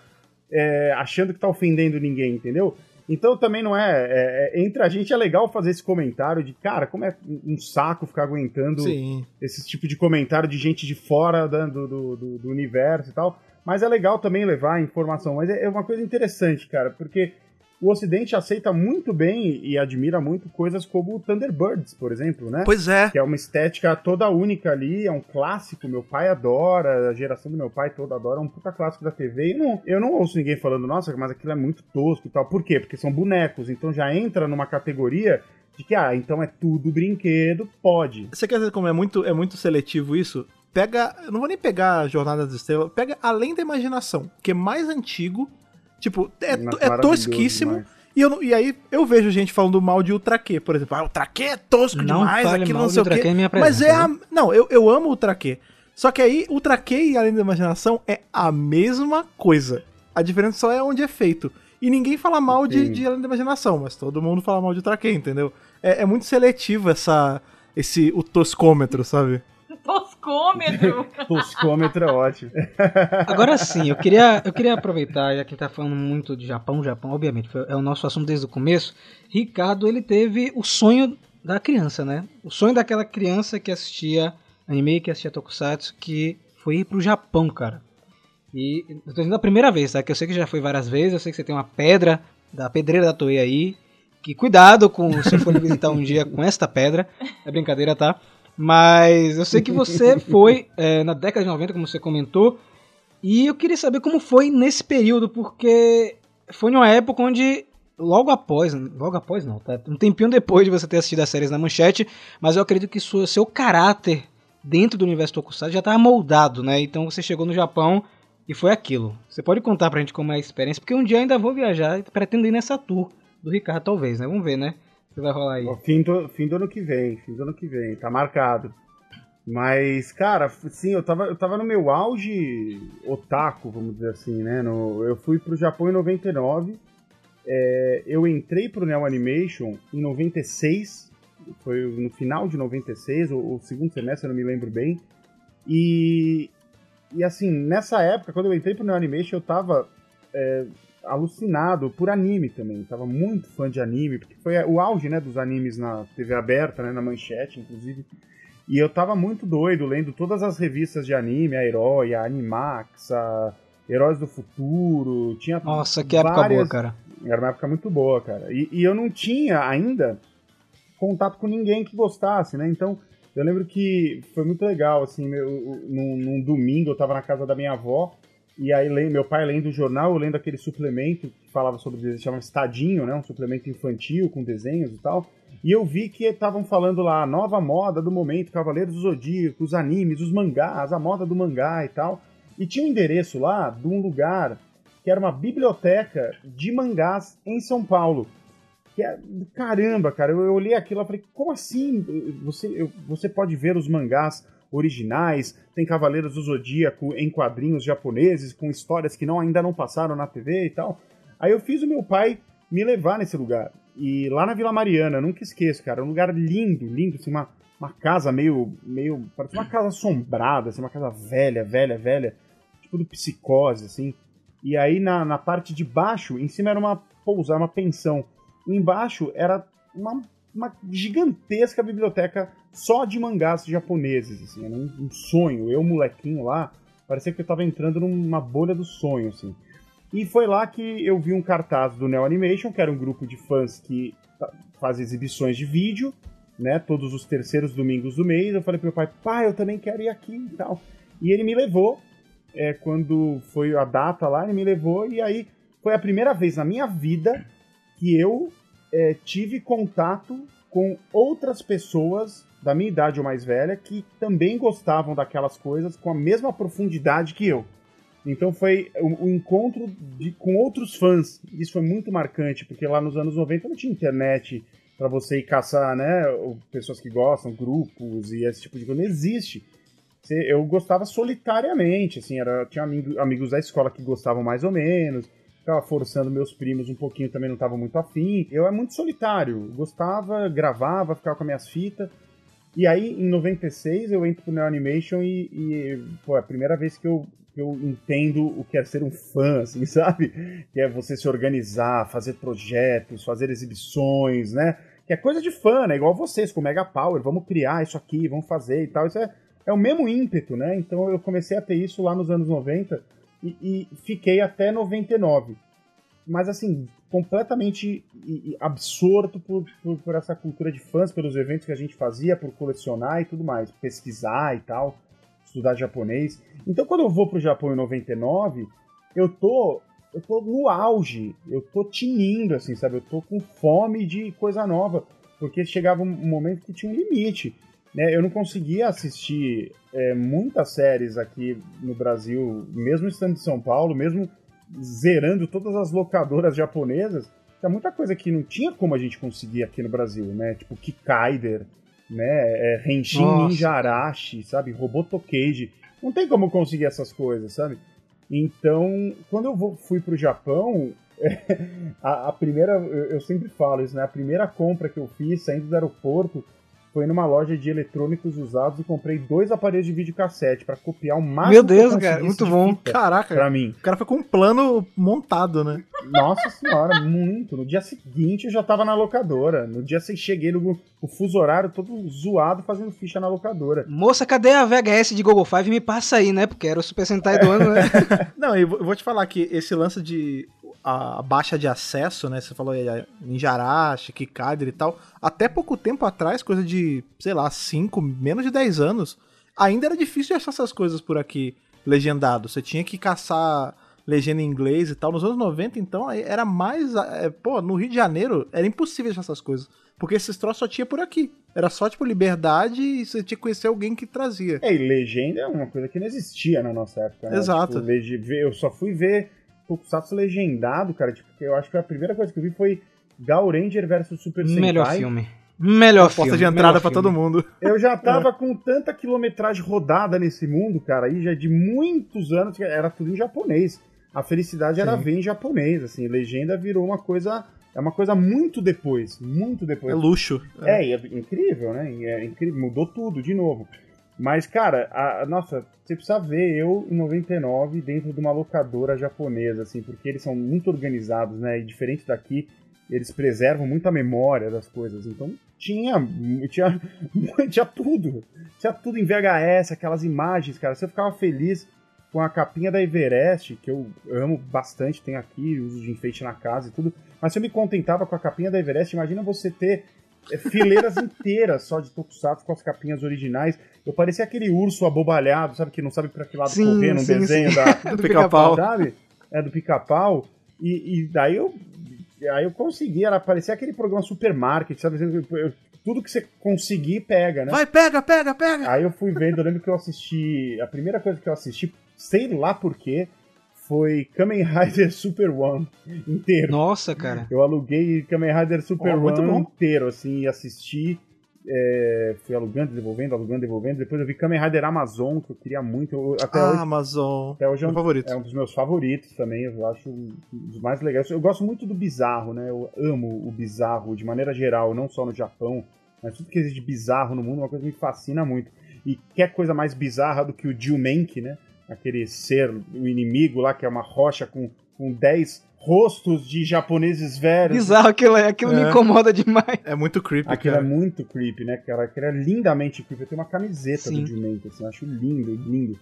Speaker 3: achando que tá ofendendo ninguém, entendeu? Então também não é, é- é- Entre a gente é legal fazer esse comentário de, cara, como é um saco ficar aguentando
Speaker 1: Sim.
Speaker 3: esse tipo de comentário de gente de fora da- do, do, do- do universo e tal. Mas é legal também levar a informação. Mas é é uma coisa interessante, cara, porque o Ocidente aceita muito bem e admira muito coisas como o Thunderbirds, por exemplo, né?
Speaker 1: Pois é.
Speaker 3: Que é uma estética toda única ali, é um clássico, meu pai adora, a geração do meu pai toda adora, é um puta clássico da TV. E eu não, eu não ouço ninguém falando, nossa, mas aquilo é muito tosco e tal. Por quê? Porque são bonecos, então já entra numa categoria de que, ah, então é tudo brinquedo, pode.
Speaker 1: Você quer dizer como é muito, é muito seletivo isso? Pega. Não vou nem pegar Jornada das Estrelas, pega Além da Imaginação, que é mais antigo. Tipo, é, é tosquíssimo.
Speaker 3: demais.
Speaker 1: E, eu, não- e aí eu vejo gente falando mal de Ultra Q, por exemplo. Ah, Ultra Q é tosco
Speaker 2: Não
Speaker 1: demais, aquilo
Speaker 2: mal
Speaker 1: não
Speaker 2: de
Speaker 1: sei o quê.
Speaker 2: Minha
Speaker 1: Mas é a. Não, eu, eu amo Ultra Q. Só que aí, Ultra Q e Além da Imaginação é a mesma coisa. A diferença só é onde é feito. E ninguém fala mal de,
Speaker 3: Sim.
Speaker 1: de Além da Imaginação, mas todo mundo fala mal de Ultra Q, entendeu? É, é muito seletivo essa, esse, o toscômetro, sabe?
Speaker 4: Toscômetro.
Speaker 3: Toscômetro <laughs> é ótimo.
Speaker 2: Agora sim, eu queria, eu queria aproveitar, já que tá falando muito de Japão, Japão, obviamente, foi- é o nosso assunto desde o começo. Ricardo, ele teve o sonho da criança, né? O sonho daquela criança que assistia anime, que assistia Tokusatsu, que foi ir pro Japão, cara. E eu tô dizendo a primeira vez, tá? Que eu sei que já foi várias vezes, eu sei que você tem uma pedra da pedreira da Toei aí. Que cuidado com se for visitar um dia com esta pedra. É brincadeira, tá? Mas eu sei que você <laughs> foi é, na década de 90, como você comentou. E eu queria saber como foi nesse período, porque foi numa época onde, logo após, logo após não, tá? Um tempinho depois de você ter assistido as séries na manchete, mas eu acredito que sua, seu caráter dentro do universo Tokusatsu já estava moldado, né? Então você chegou no Japão e foi aquilo. Você pode contar pra gente como é a experiência, porque um dia eu ainda vou viajar e pretendo ir nessa tour do Ricardo, talvez, né? Vamos ver, né? O que vai rolar aí.
Speaker 3: Ó, Fim do, fim do ano que vem, fim do ano que vem, tá marcado. Mas, cara, sim, eu tava, eu tava no meu auge otaku, vamos dizer assim, né? No- eu fui pro Japão em 99, é, eu entrei pro Neo Animation em 96, foi no final de 96, ou o segundo semestre, eu não me lembro bem. E, e assim, nessa época, quando eu entrei pro Neo Animation, eu tava é, alucinado por anime também. Tava muito fã de anime, porque foi o auge, né, dos animes na TV aberta, né, na manchete, inclusive. E eu tava muito doido, lendo todas as revistas de anime, a Herói, a Animax, a Heróis do Futuro, tinha
Speaker 2: Nossa, que época
Speaker 3: várias-
Speaker 2: boa, cara.
Speaker 3: Era uma época muito boa, cara. E, e eu não tinha ainda contato com ninguém que gostasse, né? Então, eu lembro que foi muito legal, assim, meu, num, num domingo eu tava na casa da minha avó, e aí meu pai lendo o jornal, eu lendo aquele suplemento que falava sobre desenho, chama Estadinho, né? Um suplemento infantil com desenhos e tal. E eu vi que estavam falando lá, a nova moda do momento, Cavaleiros do Zodíaco, os animes, os mangás, a moda do mangá e tal. E tinha um endereço lá de um lugar que era uma biblioteca de mangás em São Paulo. Que é, caramba, cara, eu, eu olhei aquilo e falei, como assim? Você, eu- você pode ver os mangás originais, tem Cavaleiros do Zodíaco em quadrinhos japoneses, com histórias que não, ainda não passaram na TV e tal. Aí eu fiz o meu pai me levar nesse lugar. E lá na Vila Mariana, nunca esqueço, cara, um lugar lindo, lindo, assim, uma, uma casa meio, meio, parece uma casa assombrada, assim, uma casa velha, velha, velha, tipo do psicose, assim. E aí na, na parte de baixo, em cima era uma pousada, uma pensão. Embaixo era uma, uma gigantesca biblioteca só de mangás japoneses, assim, era um, um sonho. Eu, molequinho lá, parecia que eu tava entrando numa bolha do sonho, assim. E foi lá que eu vi um cartaz do Neo Animation, que era um grupo de fãs que fa- faz exibições de vídeo, né, todos os terceiros domingos do mês. Eu falei pro meu pai, pai, eu também quero ir aqui e tal. E ele me levou, é, quando foi a data lá, ele me levou, e aí foi a primeira vez na minha vida que eu é, tive contato com outras pessoas da minha idade ou mais velha que também gostavam daquelas coisas com a mesma profundidade que eu. Então foi o, o encontro de- com outros fãs. Isso foi muito marcante, porque lá nos anos 90 não tinha internet para você ir caçar, né? Pessoas que gostam, grupos e esse tipo de coisa. Não existe. Eu gostava solitariamente, assim, era, tinha amigo- amigos da escola que gostavam mais ou menos, ficava forçando meus primos um pouquinho, também não tava muito afim. Eu é muito solitário, gostava, gravava, ficava com as minhas fitas. E aí, em 96, eu entro pro Neo Animation e, e pô, é a primeira vez que eu, que eu entendo o que é ser um fã, assim, <laughs> sabe? Que é você se organizar, fazer projetos, fazer exibições, né? Que é coisa de fã, né? Igual vocês, com Mega Power, vamos criar isso aqui, vamos fazer e tal. Isso é, é o mesmo ímpeto, né? Então eu comecei a ter isso lá nos anos 90 e, e fiquei até 99. mas assim, completamente absorto por, por, por essa cultura de fãs, pelos eventos que a gente fazia, por colecionar e tudo mais, pesquisar e tal, estudar japonês. Então quando eu vou pro Japão em 99, eu tô eu tô no auge, eu tô tinindo, assim, sabe? Eu tô com fome de coisa nova, porque chegava um momento que tinha um limite. Né? Eu não conseguia assistir é, muitas séries aqui no Brasil, mesmo estando em São Paulo, mesmo zerando todas as locadoras japonesas, tinha muita coisa que não tinha como a gente conseguir aqui no Brasil, né? Tipo Kikaider, né? É, Henshin
Speaker 2: Nossa,
Speaker 3: Ninja Arashi, sabe? Robotokeiji. Não tem como conseguir essas coisas, sabe? Então, quando eu vou- fui pro Japão, <laughs> a, a primeira, eu, eu sempre falo isso, né? A primeira compra que eu fiz saindo do aeroporto foi numa loja de eletrônicos usados e comprei dois aparelhos de videocassete pra copiar o máximo
Speaker 2: Meu
Speaker 3: que eu
Speaker 2: Deus, cara, muito bom.
Speaker 1: Caraca,
Speaker 3: Pra mim.
Speaker 1: o cara foi com um plano montado, né?
Speaker 3: Nossa senhora, muito. No dia seguinte eu já tava na locadora. No dia seguinte cheguei no o fuso horário todo zoado fazendo ficha na locadora.
Speaker 2: Moça, cadê a VHS de Google Five? Me passa aí, né? Porque era o Super Sentai do ano, né? <laughs>
Speaker 1: Não, e eu vou te falar que esse lance de a baixa de acesso, né? Você falou aí, a Ninja Arashi, Kikaider e tal. Até pouco tempo atrás, coisa de, sei lá, 5, menos de 10 anos, ainda era difícil de achar essas coisas por aqui legendado. Você tinha que caçar legenda em inglês e tal. Nos anos 90, então, era mais. é, pô, no Rio de Janeiro era impossível achar essas coisas. Porque esses troços só tinha por aqui. Era só, tipo, liberdade e você tinha que conhecer alguém que trazia.
Speaker 3: É, e legenda é uma coisa que não existia na nossa época, né?
Speaker 1: Exato.
Speaker 3: Tipo, eu só fui ver Tokusatsu legendado, cara. Tipo, eu acho que a primeira coisa que eu vi foi Gal Ranger versus Super Sentai.
Speaker 2: Melhor filme. Melhor filme.
Speaker 1: Porta de entrada
Speaker 2: filme.
Speaker 1: todo mundo.
Speaker 3: Eu já <laughs> tava com tanta quilometragem rodada nesse mundo, cara, aí já de muitos anos, que era tudo em japonês. A felicidade era
Speaker 1: Sim.
Speaker 3: ver em japonês, assim, legenda virou uma coisa, é uma coisa muito depois, muito
Speaker 1: É
Speaker 3: depois.
Speaker 1: luxo.
Speaker 3: É, e é incrível, né? É incrível, mudou tudo de novo. Mas, cara, a, nossa, você precisa ver eu em 99 dentro de uma locadora japonesa, assim, porque eles são muito organizados, né? E diferente daqui, eles preservam muito a memória das coisas. Então, tinha, tinha, <laughs> tinha tudo. Tinha tudo em VHS, aquelas imagens, cara. Você ficava feliz com a capinha da Everest, que eu amo bastante, tem aqui, uso de enfeite na casa e tudo. Mas se eu me contentava com a capinha da Everest, imagina você ter fileiras inteiras só de tokusatsu com as capinhas originais. Eu parecia aquele urso abobalhado, sabe? Que não sabe pra que lado
Speaker 2: Sim,
Speaker 3: correr num
Speaker 2: sim,
Speaker 3: desenho
Speaker 2: sim.
Speaker 3: da, <laughs>
Speaker 1: Do pica-pau.
Speaker 3: sabe? É, do pica-pau. E, e daí eu. Aí eu consegui, era parecia aquele programa supermarket, sabe? Eu- Tudo que você conseguir, pega, né?
Speaker 1: Vai, pega, pega, pega!
Speaker 3: Aí eu fui vendo, eu lembro que eu assisti. A primeira coisa que eu assisti, sei lá porquê, foi Kamen Rider <laughs> Super One inteiro.
Speaker 2: Nossa, cara.
Speaker 3: Eu aluguei Kamen Rider Super
Speaker 1: muito
Speaker 3: One inteiro, assim, e assisti. é, fui alugando, devolvendo, alugando, devolvendo. Depois eu vi Kamen Rider Amazon, que eu queria muito. eu- até hoje,
Speaker 1: Ah, Amazon.
Speaker 3: até hoje é um,
Speaker 1: favorito.
Speaker 3: é um dos meus favoritos também. Eu acho um dos mais legais. Eu gosto muito do bizarro, né? Eu amo o bizarro de maneira geral, não só no Japão, mas tudo que existe de bizarro no mundo é uma coisa que me fascina muito. E quer coisa mais bizarra do que o Jumenki, né? Aquele ser, o inimigo lá, que é uma rocha com, com 10 rostos de japoneses velhos.
Speaker 2: Bizarro aquilo, aquilo me
Speaker 1: É.
Speaker 2: incomoda demais.
Speaker 1: É muito creepy,
Speaker 3: Aquilo é
Speaker 1: cara.
Speaker 3: muito creepy, né, cara? Aquilo é lindamente creepy. Eu tenho uma camiseta
Speaker 2: Sim.
Speaker 3: do Jumenki, assim, eu acho lindo, lindo.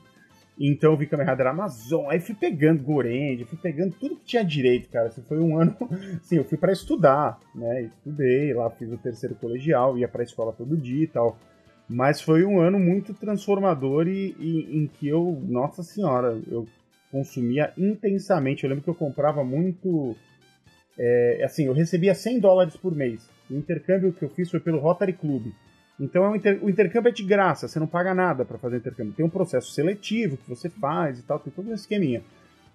Speaker 3: Então eu vi Kamen Rider Amazon, aí fui pegando Gorenji, fui pegando tudo que tinha direito, cara. Esse foi um <laughs> ano, assim, eu fui pra estudar, né? Estudei lá, fiz o terceiro colegial, ia pra escola todo dia e tal. Mas foi um ano muito transformador e, e- em que eu, nossa senhora, eu consumia intensamente. Eu lembro que eu comprava muito. é, assim, eu recebia 100 dólares por mês. O intercâmbio que eu fiz foi pelo Rotary Club. Então é um inter- o intercâmbio é de graça, você não paga nada para fazer intercâmbio. Tem um processo seletivo que você faz e tal, tem todo um esqueminha.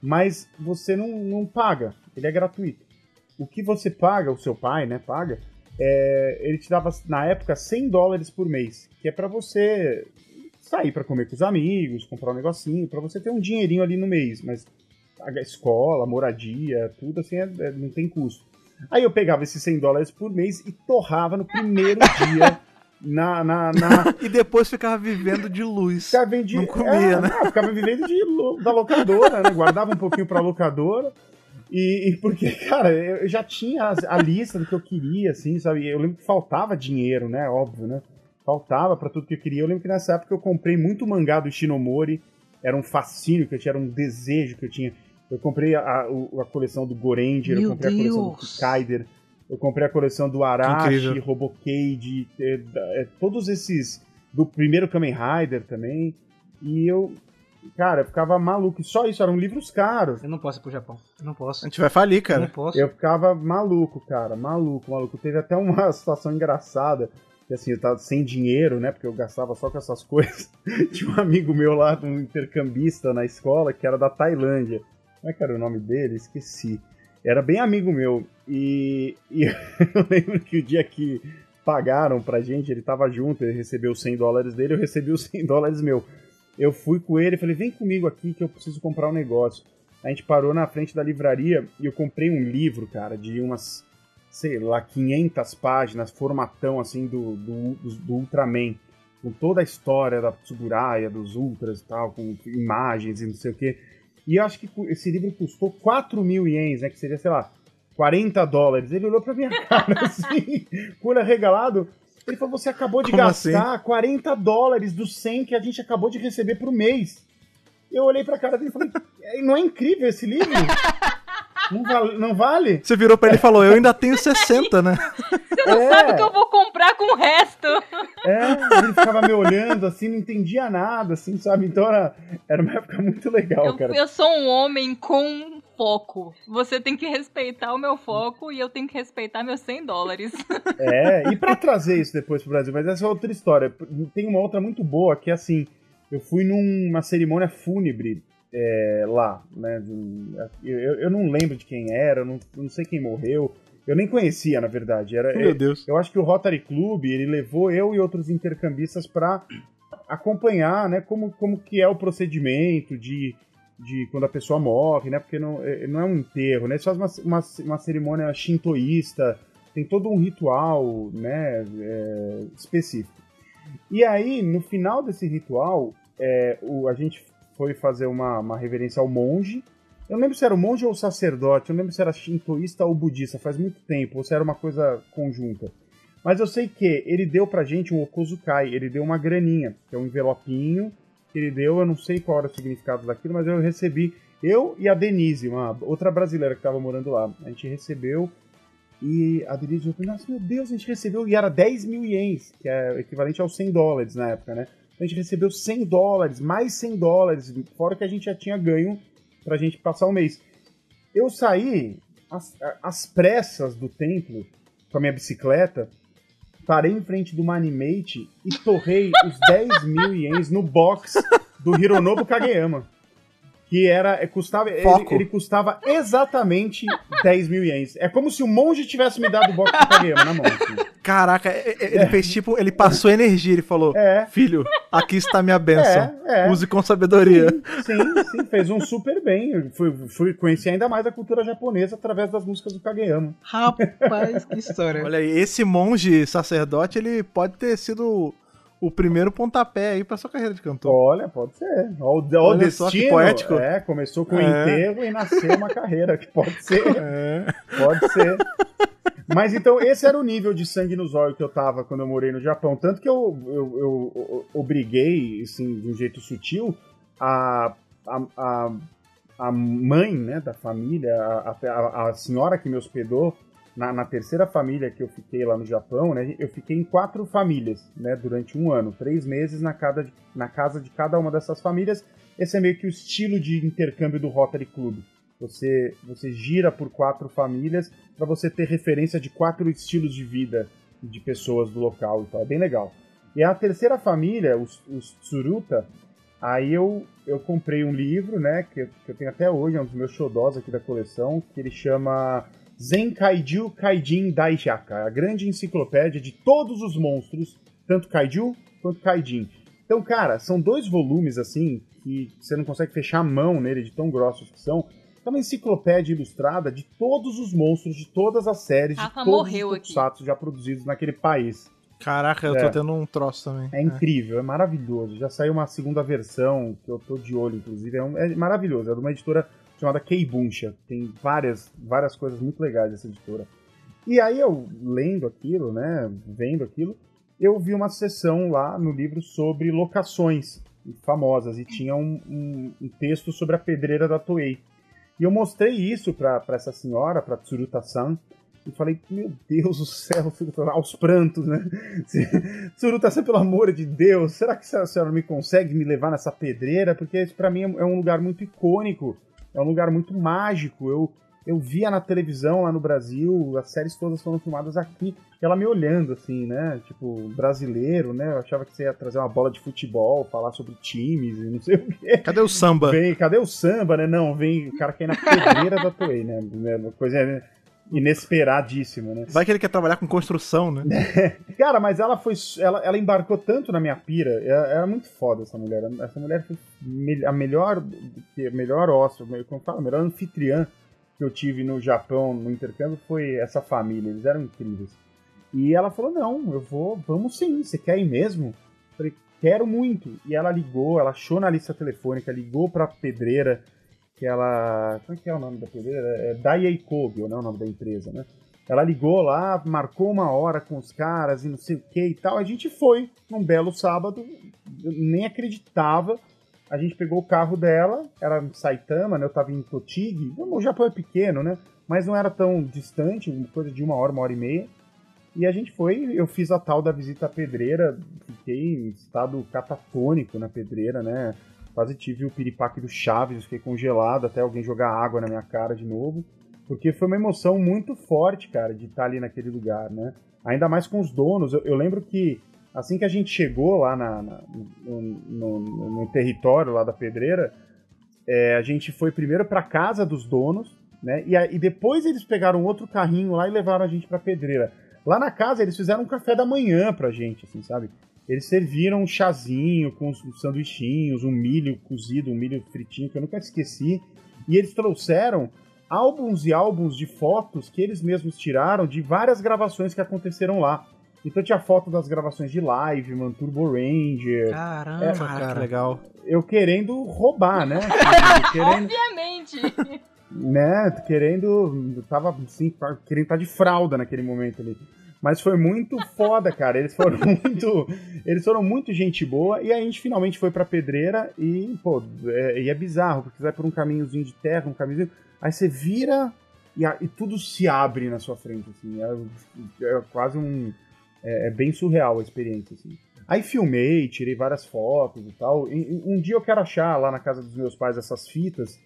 Speaker 3: Mas você não, não paga, ele é gratuito. O que você paga, o seu pai, né, paga, é, ele te dava, na época, 100 dólares por mês, que é para você sair para comer com os amigos, comprar um negocinho, para você ter um dinheirinho ali no mês, mas a escola, moradia, tudo assim, é- é- não tem custo. Aí eu pegava esses 100 dólares por mês e torrava no primeiro <laughs> dia na, na, na,
Speaker 1: E depois ficava vivendo de luz.
Speaker 3: Ficava
Speaker 1: Não comia,
Speaker 3: é,
Speaker 1: né?
Speaker 3: não, ficava vivendo de, da locadora, né? Guardava um pouquinho pra locadora. E, e porque, <laughs> cara, eu já tinha a, lista do que eu queria, assim, sabe? Eu lembro que faltava dinheiro, né? Óbvio, né? Faltava pra tudo que eu queria. Eu lembro que nessa época eu comprei muito mangá do Shinomori. Era um fascínio que eu tinha, era um desejo que eu tinha. Eu comprei a, o- a coleção do Goranger, eu comprei a coleção do
Speaker 2: Deus.
Speaker 3: Kaider, eu comprei a coleção do Arashi. Robocade, é, é, todos esses. Do primeiro Kamen Rider também. E eu. Cara, eu ficava maluco. E só isso, eram livros caros.
Speaker 2: Eu não posso ir pro Japão. Eu não
Speaker 1: A
Speaker 2: posso.
Speaker 1: gente vai falir,
Speaker 2: Eu não
Speaker 1: cara.
Speaker 2: posso.
Speaker 3: Eu ficava maluco, cara, maluco, maluco. Teve até uma <laughs> situação engraçada, que assim, eu tava sem dinheiro, né, porque eu gastava só com essas <laughs> coisas. Tinha um amigo meu lá, um intercambista na escola, que era da Tailândia. Como é que era o nome dele? Esqueci. Era bem amigo meu. E, e <laughs> eu lembro que o dia que pagaram pra gente, ele tava junto, ele recebeu os 100 dólares dele, eu recebi os 100 dólares meu. Eu fui com ele e falei, vem comigo aqui que eu preciso comprar um negócio. A gente parou na frente da livraria e eu comprei um livro, cara, de umas, sei lá, 500 páginas, formatão, assim, do, do, do, Ultraman. Com toda a história da Tsuburaya, dos Ultras e tal, com imagens e não sei o quê. E eu acho que esse livro custou 4 mil ienes, né, que seria, sei lá, 40 dólares. Ele olhou pra minha <laughs> cara, assim, com o olho arregalado. Ele falou, você acabou de
Speaker 1: Como
Speaker 3: gastar 40 dólares dos 100 que a gente acabou de receber por mês. Eu olhei pra cara dele e falei, "É, não é incrível esse livro? Não vale? Não vale?
Speaker 1: Você virou pra ele e falou, eu ainda tenho 60, né?
Speaker 4: Você não
Speaker 3: É.
Speaker 4: sabe o que eu vou comprar com o resto.
Speaker 3: É, ele ficava me olhando assim, não entendia nada, assim, sabe? Então era, era uma época muito legal,
Speaker 4: Eu,
Speaker 3: cara.
Speaker 4: eu sou um homem com foco. Você tem que respeitar o meu foco e eu tenho que respeitar meus 100 dólares. <laughs>
Speaker 3: É, e pra trazer isso depois pro Brasil, mas essa é outra história. Tem uma outra muito boa que é assim, eu fui numa cerimônia fúnebre é, lá, né? Eu, eu- eu não lembro de quem era, eu não, eu não sei quem morreu. Eu nem conhecia, na verdade. Era,
Speaker 1: Meu Deus.
Speaker 3: Eu acho que o Rotary Club, ele levou eu e outros intercambistas para acompanhar, né, como, como que é o procedimento de, de quando a pessoa morre, né, porque não é, não é um enterro, né, eles fazem uma, uma, uma cerimônia shintoísta, tem todo um ritual, né, é, específico. E aí, no final desse ritual, é, o, a gente foi fazer uma, uma reverência ao monge, eu não lembro se era o monge ou o sacerdote, eu não lembro se era shintoísta ou budista, faz muito tempo, ou se era uma coisa conjunta. Mas eu sei que ele deu pra gente um Okozukai, ele deu uma graninha, que é um envelopinho que ele deu, eu não sei qual era o significado daquilo, mas eu recebi, eu e a Denise, uma outra brasileira que estava morando lá, a gente recebeu e a Denise falou, nossa, meu Deus, a gente recebeu, e era 10 mil ienes, que é equivalente aos 100 dólares na época, né? A gente recebeu 100 dólares, mais 100 dólares, fora que a gente já tinha ganho pra gente passar o mês. Eu saí às, às pressas do templo com a minha bicicleta, parei em frente do Manimate e torrei os <laughs> 10 mil ienes no box do Hironobu Kageyama. Que era, é, custava, ele, ele custava exatamente 10 mil ienes. É como se o monge tivesse me dado o box do Kageyama na mão. assim.
Speaker 1: Caraca, é- é- ele fez tipo, ele passou energia, ele falou,
Speaker 3: É.
Speaker 1: filho, aqui está minha bênção.
Speaker 3: É, é.
Speaker 1: Use com sabedoria.
Speaker 3: Sim, sim, fez um super bem. Fui, fui conhecer ainda mais a cultura japonesa através das músicas do Kageyama.
Speaker 2: Rapaz, que história.
Speaker 1: Olha aí, esse monge sacerdote, ele pode ter sido o primeiro pontapé aí pra sua carreira de cantor.
Speaker 3: Olha, pode ser. Ó, O,
Speaker 1: Olha só que
Speaker 3: destino.
Speaker 1: poético.
Speaker 3: É, começou com o
Speaker 1: É.
Speaker 3: enterro e nasceu uma carreira, que pode ser.
Speaker 1: É.
Speaker 3: Pode ser. Mas então, esse era o nível de sangue nos olhos que eu tava quando eu morei no Japão. Tanto que eu, eu, eu- obriguei, assim, de um jeito sutil, a, a, a, a mãe né, da família, a, a, a senhora que me hospedou, na, na terceira família que eu fiquei lá no Japão, né, eu fiquei em quatro famílias né, durante um ano, três meses na, cada, na casa de cada uma dessas famílias. Esse é meio que o estilo de intercâmbio do Rotary Club. Você, você gira por quatro famílias para você ter referência de quatro estilos de vida de pessoas do local e tal. É bem legal. E a terceira família, os, os Tsuruta, aí eu, eu comprei um livro, né, que, que eu tenho até hoje, é um dos meus xodós aqui da coleção, que ele chama Zen Kaiju Kaijin Daijaka, a grande enciclopédia de todos os monstros, tanto Kaiju quanto Kaijin. Então, cara, são dois volumes assim que você não consegue fechar a mão nele de tão grossos que são. É uma enciclopédia ilustrada de todos os monstros de todas as séries de
Speaker 4: Rafa
Speaker 3: todos
Speaker 4: morreu
Speaker 3: os tokusatsu já produzidos naquele país.
Speaker 1: Caraca, eu
Speaker 3: É.
Speaker 1: tô tendo um troço também.
Speaker 3: É incrível, é maravilhoso. Já saiu uma segunda versão, que eu tô de olho, inclusive. É, um- é maravilhoso. É de uma editora chamada Keibunsha. Tem várias, várias coisas muito legais dessa editora. E aí eu, lendo aquilo, né, vendo aquilo, eu vi uma sessão lá no livro sobre locações famosas. E tinha um, um- um texto sobre a pedreira da Toei. E eu mostrei isso pra, essa senhora, pra Tsuruta-san, e falei, meu Deus do céu, <laughs> aos prantos, né? <laughs> Tsuruta-san, pelo amor de Deus, será que a senhora me consegue me levar nessa pedreira? Porque isso pra mim é um lugar muito icônico, é um lugar muito mágico. Eu, eu via na televisão lá no Brasil, as séries todas foram filmadas aqui, ela me olhando assim, né? Tipo, brasileiro, né? Eu achava que você ia trazer uma bola de futebol, falar sobre times e não sei o quê.
Speaker 1: Cadê o samba?
Speaker 3: Vem, cadê o samba, né? Não, vem o cara que é na pedreira da Toei, né? Uma Coisa né, inesperadíssima, né?
Speaker 1: Vai que ele quer trabalhar com construção, né? <laughs>
Speaker 3: Cara, mas ela foi. Ela, ela embarcou tanto na minha pira. Era, era muito foda essa mulher. Essa mulher foi a melhor. A melhor hóspede, como fala, a melhor anfitriã que eu tive no Japão no intercâmbio foi essa família. Eles eram incríveis. E ela falou: Não, eu vou, vamos sim. Você quer ir mesmo? Eu falei: Quero muito. E ela ligou, ela achou na lista telefônica, ligou pra pedreira. Que ela. Como é que é o nome da pedreira? É Daiei Kogyo, né? O nome da empresa, né? Ela ligou lá, marcou uma hora com os caras e não sei o que e tal. A gente foi num belo sábado, eu nem acreditava. A gente pegou o carro dela, era em Saitama, né? Eu tava em Totig. O Japão é pequeno, né? Mas não era tão distante, coisa de uma hora, uma hora e meia. E a gente foi, eu fiz a tal da visita à pedreira, fiquei em estado catatônico na pedreira, né? Quase tive o piripaque do Chaves, fiquei congelado até alguém jogar água na minha cara de novo. Porque foi uma emoção muito forte, cara, de estar ali naquele lugar, né? Ainda mais com os donos. Eu, eu lembro que assim que a gente chegou lá na- na- no, no- no- território lá da pedreira, é, a gente foi primeiro pra casa dos donos, né? E, a- e depois eles pegaram outro carrinho lá e levaram a gente pra pedreira. Lá na casa eles fizeram um café da manhã pra gente, assim, sabe? Eles serviram um chazinho com os sanduichinhos, um milho cozido, um milho fritinho que eu nunca esqueci. E eles trouxeram álbuns e álbuns de fotos que eles mesmos tiraram de várias gravações que aconteceram lá. Então tinha foto das gravações de live, mano, Turbo Ranger.
Speaker 2: Caramba,
Speaker 3: É,
Speaker 2: cara.
Speaker 1: Que legal.
Speaker 3: Eu querendo roubar, né? <laughs> querendo,
Speaker 4: Obviamente.
Speaker 3: né? Querendo. Tava assim, querendo estar de fralda naquele momento ali. Mas foi muito <laughs> foda, cara. Eles foram muito. Eles foram muito gente boa. E aí a gente finalmente foi pra pedreira e, pô, é, e é bizarro, porque você vai por um caminhozinho de terra, um caminhozinho. Aí você vira e, a- e tudo se abre na sua frente, assim. É, é quase um. É, é bem surreal a experiência, assim. Aí filmei, tirei várias fotos e tal. E- um dia eu quero achar lá na casa dos meus pais essas fitas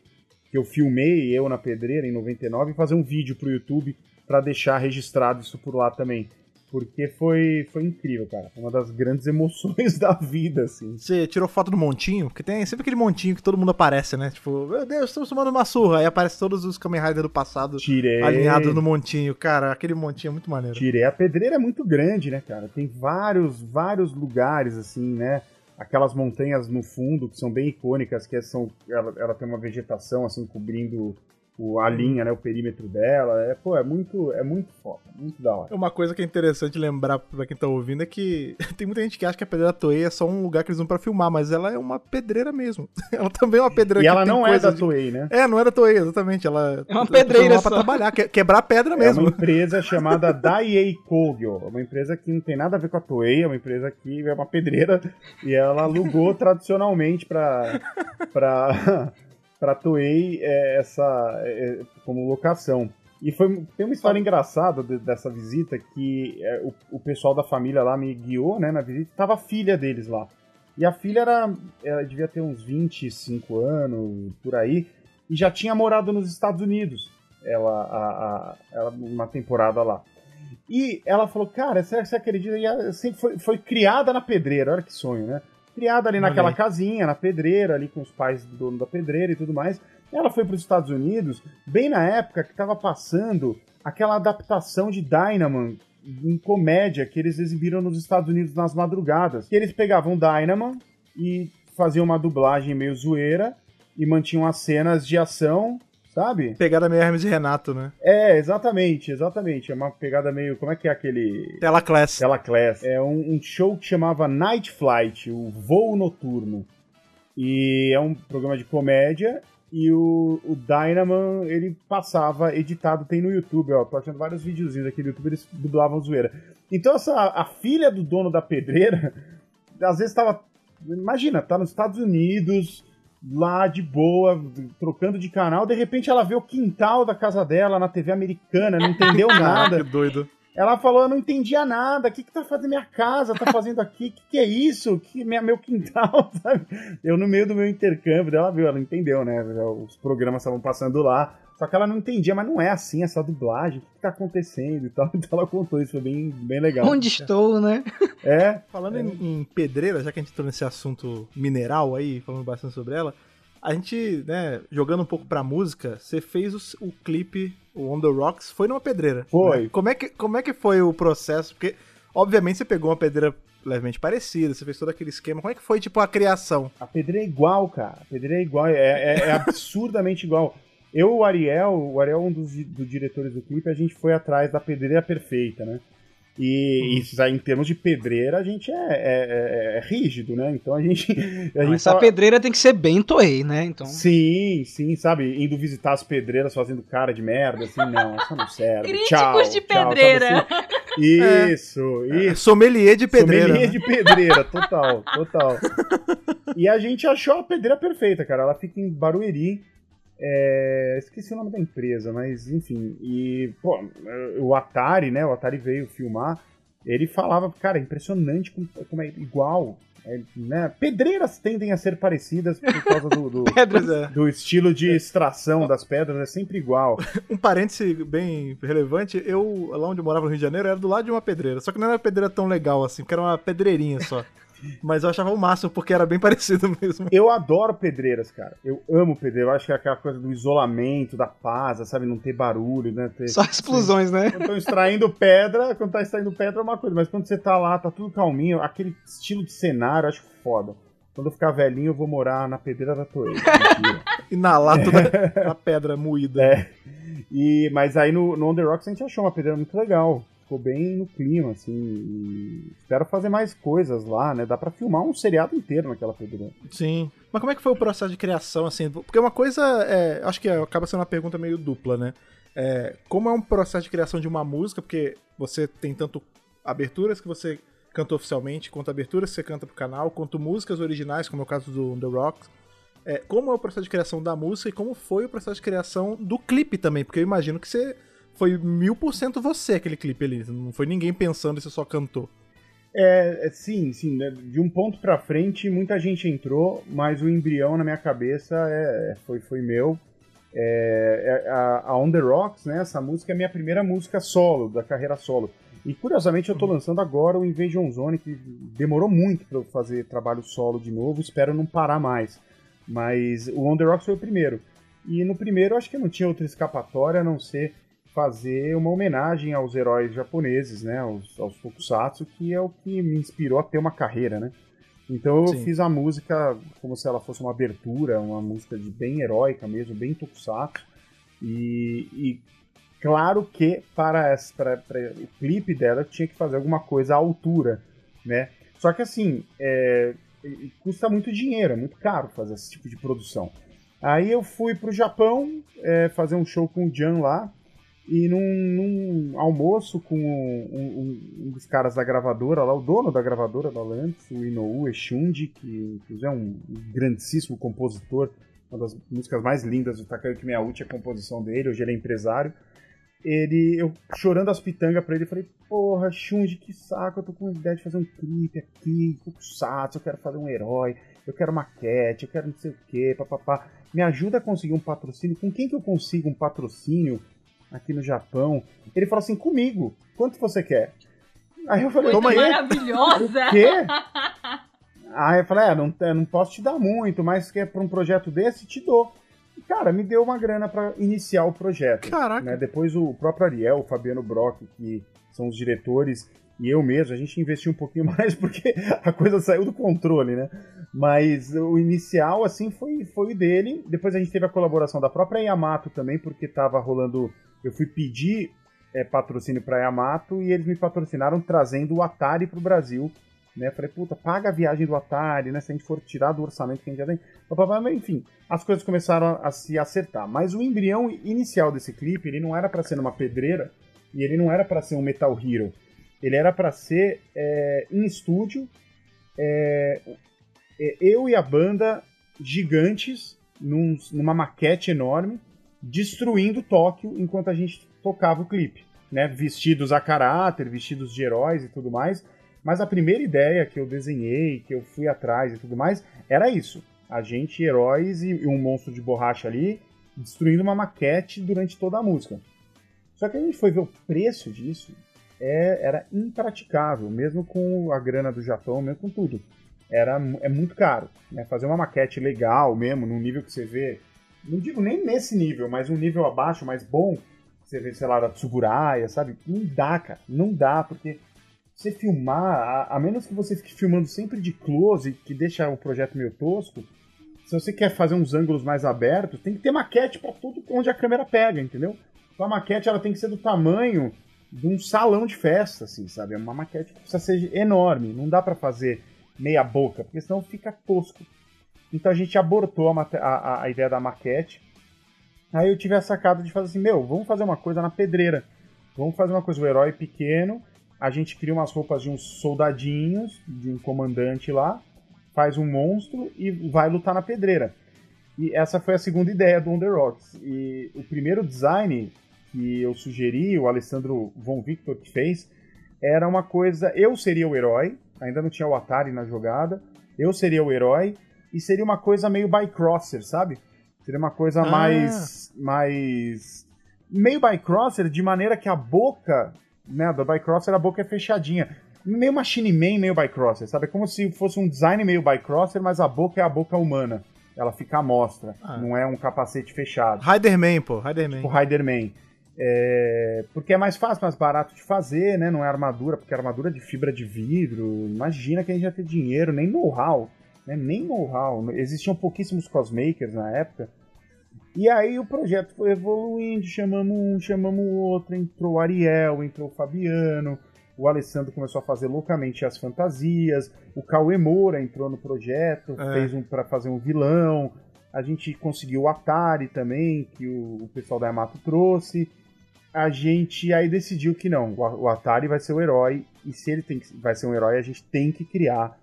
Speaker 3: que eu filmei eu na pedreira em 99 e fazer um vídeo pro YouTube pra deixar registrado isso por lá também. Porque foi, foi incrível, cara. Foi uma das grandes <laughs> emoções da vida, assim.
Speaker 1: Você tirou foto do montinho? Porque tem sempre aquele montinho que todo mundo aparece, né? Tipo, meu Deus, estamos tomando uma surra. Aí aparece todos os Kamen Rider do passado
Speaker 3: Tirei.
Speaker 1: alinhados no montinho. Cara, aquele montinho é muito maneiro.
Speaker 3: Tirei. A pedreira é muito grande, né, cara? Tem vários, vários lugares, assim, né? Aquelas montanhas no fundo que são bem icônicas, que são. Ela, ela tem uma vegetação, assim, cobrindo o, a linha, né? O perímetro dela. É, pô, é muito, é muito foda, muito da hora.
Speaker 1: Uma coisa que é interessante lembrar pra quem tá ouvindo é que <laughs> tem muita gente que acha que a pedreira Toei é só um lugar que eles vão pra filmar, mas ela é uma pedreira mesmo. <laughs> Ela também é uma pedreira
Speaker 3: E
Speaker 1: que
Speaker 3: ela
Speaker 1: tem
Speaker 3: não é da
Speaker 1: de-
Speaker 3: Toei, né?
Speaker 1: É, não é da Toei, exatamente. Ela
Speaker 2: É uma
Speaker 1: pessoas
Speaker 2: pedreira
Speaker 1: vão lá pra
Speaker 2: só.
Speaker 1: trabalhar, que- quebrar pedra
Speaker 3: É
Speaker 1: mesmo.
Speaker 3: uma empresa chamada Daiei Kogyo. É uma empresa que não tem nada a ver com a Toei, é uma empresa que é uma pedreira e ela alugou <laughs> tradicionalmente pra, pra, pra Toei é, essa, é, como locação. E foi, tem uma história engraçada de- dessa visita que é, o, o pessoal da família lá me guiou né, na visita, tava a filha deles lá. E a filha era, ela devia ter uns 25 anos, por aí, e já tinha morado nos Estados Unidos ela, a, a- ela uma temporada lá. E ela falou, cara, você, você acredita? E ela sempre foi, foi criada na pedreira, olha que sonho, né? Criada ali
Speaker 1: Olha
Speaker 3: naquela
Speaker 1: aí.
Speaker 3: casinha, na pedreira, ali com os pais do dono da pedreira e tudo mais. Ela foi para os Estados Unidos, bem na época que estava passando aquela adaptação de Dynaman em comédia que eles exibiram nos Estados Unidos nas madrugadas. Que eles pegavam Dynaman e faziam uma dublagem meio zoeira e mantinham as cenas de ação, sabe?
Speaker 1: Pegada meio Hermes e Renato, né?
Speaker 3: É, exatamente, exatamente. É uma pegada meio. Como é que é aquele.
Speaker 1: Tela Class.
Speaker 3: Tela Class. É um, um show que chamava Night Flight, o voo noturno. E é um programa de comédia. E o, o Dynaman, ele passava editado, tem no YouTube, ó. Tô achando vários videozinhos aqui no YouTube, eles dublavam zoeira. Então, essa, a filha do dono da pedreira, <laughs> às vezes tava. Imagina, tá nos Estados Unidos, lá de boa, trocando de canal, de repente ela vê o quintal da casa dela na TV americana, não entendeu <laughs> nada.
Speaker 1: que doido.
Speaker 3: Ela falou, eu não entendia nada, o que que tá fazendo minha casa, tá fazendo aqui, o que que é isso? Que minha, meu quintal, <laughs> sabe? Eu no meio do meu intercâmbio, ela viu, ela entendeu, né? Os programas estavam passando lá, só que ela não entendia, mas não é assim essa dublagem, o que tá acontecendo e tal. <laughs> Então ela contou isso, foi bem, bem legal.
Speaker 2: Onde estou, né?
Speaker 3: É,
Speaker 1: Falando em, em pedreira, já que a gente entrou nesse assunto mineral aí, falando bastante sobre ela, a gente, né, jogando um pouco pra música, você fez o, o clipe, o On The Rocks, foi numa pedreira.
Speaker 3: Foi.
Speaker 1: né? Como, é que, como é que foi o processo? Porque, obviamente, você pegou uma pedreira levemente parecida, você fez todo aquele esquema. Como é que foi, tipo, a criação?
Speaker 3: A pedreira é igual, cara. A pedreira é igual, é, é- é absurdamente igual. Eu, o Ariel, o Ariel é um dos, dos diretores do clipe, a gente foi atrás da pedreira perfeita, né? E isso aí, em termos de pedreira, a gente é, é- é- é rígido, né? Então a gente. <laughs> A
Speaker 2: Não,
Speaker 3: gente
Speaker 2: essa
Speaker 3: tava-
Speaker 2: pedreira tem que ser bem Toei, né? Então.
Speaker 3: Sim, sim, sabe? Indo visitar as pedreiras fazendo cara de merda, assim, não, essa não serve.
Speaker 4: Críticos
Speaker 3: tchau,
Speaker 4: de
Speaker 3: tchau, sabe
Speaker 4: pedreira.
Speaker 3: assim? <laughs> Isso, isso.
Speaker 1: Sommelier de pedreira.
Speaker 3: Sommelier
Speaker 1: né?
Speaker 3: de <laughs> pedreira, total, total. E a gente achou a pedreira perfeita, cara. Ela fica em Barueri. É, Esqueci o nome da empresa, mas enfim. E, pô, o Atari, né? O Atari veio filmar. Ele falava, cara, é impressionante como, como é igual. é, né? Pedreiras tendem a ser parecidas por causa do, do, <laughs>
Speaker 1: Pois é.
Speaker 3: do estilo de extração das pedras, é sempre igual. <laughs>
Speaker 1: Um parêntese bem relevante, eu, lá onde eu morava no Rio de Janeiro, era do lado de uma pedreira. Só que não era uma pedreira tão legal assim, porque era uma pedreirinha só. Mas eu achava o máximo, porque era bem <laughs> parecido mesmo.
Speaker 3: Eu adoro pedreiras, cara. Eu amo pedreira. Eu acho que é aquela coisa do isolamento, da paz, sabe? Não ter barulho, né? Ter...
Speaker 2: Só explosões, né?
Speaker 3: Quando estão extraindo pedra, quando tá extraindo pedra é uma coisa, mas quando você tá lá, tá tudo calminho, aquele estilo de cenário, eu acho foda. Quando eu ficar velhinho, eu vou morar na pedreira da Toei.
Speaker 1: Inalar toda a pedra moída.
Speaker 3: É. E, mas aí no, no On The Rocks a gente achou uma pedreira muito legal. Ficou bem no clima, assim. e espero fazer mais coisas lá, né? Dá pra filmar um seriado inteiro naquela pedreira.
Speaker 1: Sim. Mas como é que foi o processo de criação, assim? Porque uma coisa, é, acho que acaba sendo uma pergunta meio dupla, né? É, como é um processo de criação de uma música, porque você tem tanto aberturas que você canta oficialmente, quanto aberturas que você canta pro canal, quanto músicas originais, como é o caso do The Rocks. É, como é o processo de criação da música e como foi o processo de criação do clipe também, porque eu imagino que você foi mil por cento você aquele clipe ali, não foi ninguém pensando e você só cantou.
Speaker 3: É, é, sim, sim. né, De um ponto pra frente, muita gente entrou, mas o embrião na minha cabeça é, foi, foi meu. É, é, a, a On The Rocks, né, essa música é a minha primeira música solo, da carreira solo. E curiosamente eu tô lançando agora o Invasion Zone, que demorou muito pra eu fazer trabalho solo de novo, espero não parar mais. Mas o On The Rocks foi o primeiro. E no primeiro eu acho que não tinha outra escapatória a não ser fazer uma homenagem aos heróis japoneses, né, aos, aos tokusatsu, que é o que me inspirou a ter uma carreira, né. Então eu
Speaker 1: Sim.
Speaker 3: fiz a música como se ela fosse uma abertura, uma música de bem heróica mesmo, bem tokusatsu. E, e claro que para, essa- para, para o clipe dela tinha que fazer alguma coisa à altura, né. Só que assim, é, custa muito dinheiro, é muito caro fazer esse tipo de produção. Aí eu fui pro Japão é, fazer um show com o Jan lá, e num, num almoço com um, um- um dos caras da gravadora lá, o dono da gravadora da o Inoue Shundi, que inclusive é um grandíssimo compositor, uma das músicas mais lindas do Takayuki Miyauchi, a composição dele, hoje ele é empresário. Ele, eu chorando as pitangas pra ele, falei, porra, Shundi, que saco, eu tô com ideia de fazer um clipe aqui, Tokusatsu, eu quero fazer um herói, eu quero maquete, eu quero não sei o que, papapá. Me ajuda a conseguir um patrocínio. Com quem que eu consigo um patrocínio aqui no Japão? Ele falou assim, comigo. Quanto você quer? Aí eu falei,
Speaker 4: Coisa
Speaker 3: quê?
Speaker 4: maravilhosa.
Speaker 3: O quê? Aí eu falei, é, não, eu não posso te dar muito, mas que é pra um projeto desse, te dou. E, cara, me deu uma grana pra iniciar o projeto.
Speaker 1: Caraca.
Speaker 3: né? Depois o próprio Ariel, o Fabiano Brock, que são os diretores, e eu mesmo, a gente investiu um pouquinho <laughs> mais porque a coisa saiu do controle, né? Mas o inicial, assim, foi, foi o dele. Depois a gente teve a colaboração da própria Yamato também, porque tava rolando. Eu fui pedir é, patrocínio pra Yamato e eles me patrocinaram trazendo o Atari pro Brasil. Né? Falei, puta, paga a viagem do Atari, né? Se a gente for tirar do orçamento que a gente já tem. Enfim, as coisas começaram a, se acertar. Mas o embrião inicial desse clipe, ele não era pra ser numa pedreira e ele não era pra ser um Metal Hero. Ele era pra ser é, em estúdio, é, é, eu e a banda gigantes num- numa maquete enorme, destruindo Tóquio enquanto a gente tocava o clipe, né? Vestidos a caráter, vestidos de heróis e tudo mais. Mas a primeira ideia que eu desenhei, que eu fui atrás e tudo mais, era isso. A gente, heróis e um monstro de borracha ali, destruindo uma maquete durante toda a música. Só que a gente foi ver o preço disso, é, era impraticável, mesmo com a grana do Japão, mesmo com tudo. Era, é muito caro. Né? Fazer uma maquete legal mesmo, num nível que você vê. Não digo nem nesse nível, mas um nível abaixo, mais bom. Você vê, sei lá, da Tsuburaya, sabe? Não dá, cara. Não dá, porque você filmar, a, a menos que você fique filmando sempre de close, que deixa o projeto meio tosco, se você quer fazer uns ângulos mais abertos, tem que ter maquete pra tudo onde a câmera pega, entendeu? Então a maquete ela tem que ser do tamanho de um salão de festa, assim, sabe? É uma maquete que precisa ser enorme, não dá pra fazer meia boca, porque senão fica tosco. Então a gente abortou a, a- a- ideia da maquete. Aí eu tive a sacada de fazer assim, meu, vamos fazer uma coisa na pedreira. Vamos fazer uma coisa, o herói pequeno, a gente cria umas roupas de uns soldadinhos, de um comandante lá, faz um monstro e vai lutar na pedreira. E essa foi a segunda ideia do The Rocks. E o primeiro design que eu sugeri, o Alessandro Von Victor que fez, era uma coisa. Eu seria o herói, ainda não tinha o Atari na jogada, eu seria o herói, e seria uma coisa meio bycrosser, sabe? Seria uma coisa
Speaker 1: Ah.
Speaker 3: mais. mais. meio bycrosser, de maneira que a boca. Né, da bycrosser a boca é fechadinha. Meio Machine Man, meio bycrosser, sabe? É como se fosse um design meio bycrosser, mas a boca é a boca humana. Ela fica à mostra,
Speaker 1: Ah.
Speaker 3: não é um capacete fechado.
Speaker 1: Riderman, pô, Riderman.
Speaker 3: Tipo Riderman. É, porque é mais fácil, mais barato de fazer, né? Não é armadura, porque é armadura de fibra de vidro. Imagina que a gente ia ter dinheiro, nem know-how. Né? Nem know-how. Existiam pouquíssimos cosmakers na época. E aí o projeto foi evoluindo, chamamos um, chamamos o outro, entrou o Ariel, entrou o Fabiano, o Alessandro começou a fazer loucamente as fantasias, o Cauê Moura entrou no projeto,
Speaker 1: É.
Speaker 3: fez um para fazer um vilão, a gente conseguiu o Atari também, que o, o pessoal da Yamato trouxe. A gente aí decidiu que não, o, Atari vai ser o herói, e se ele tem que, vai ser um herói, a gente tem que criar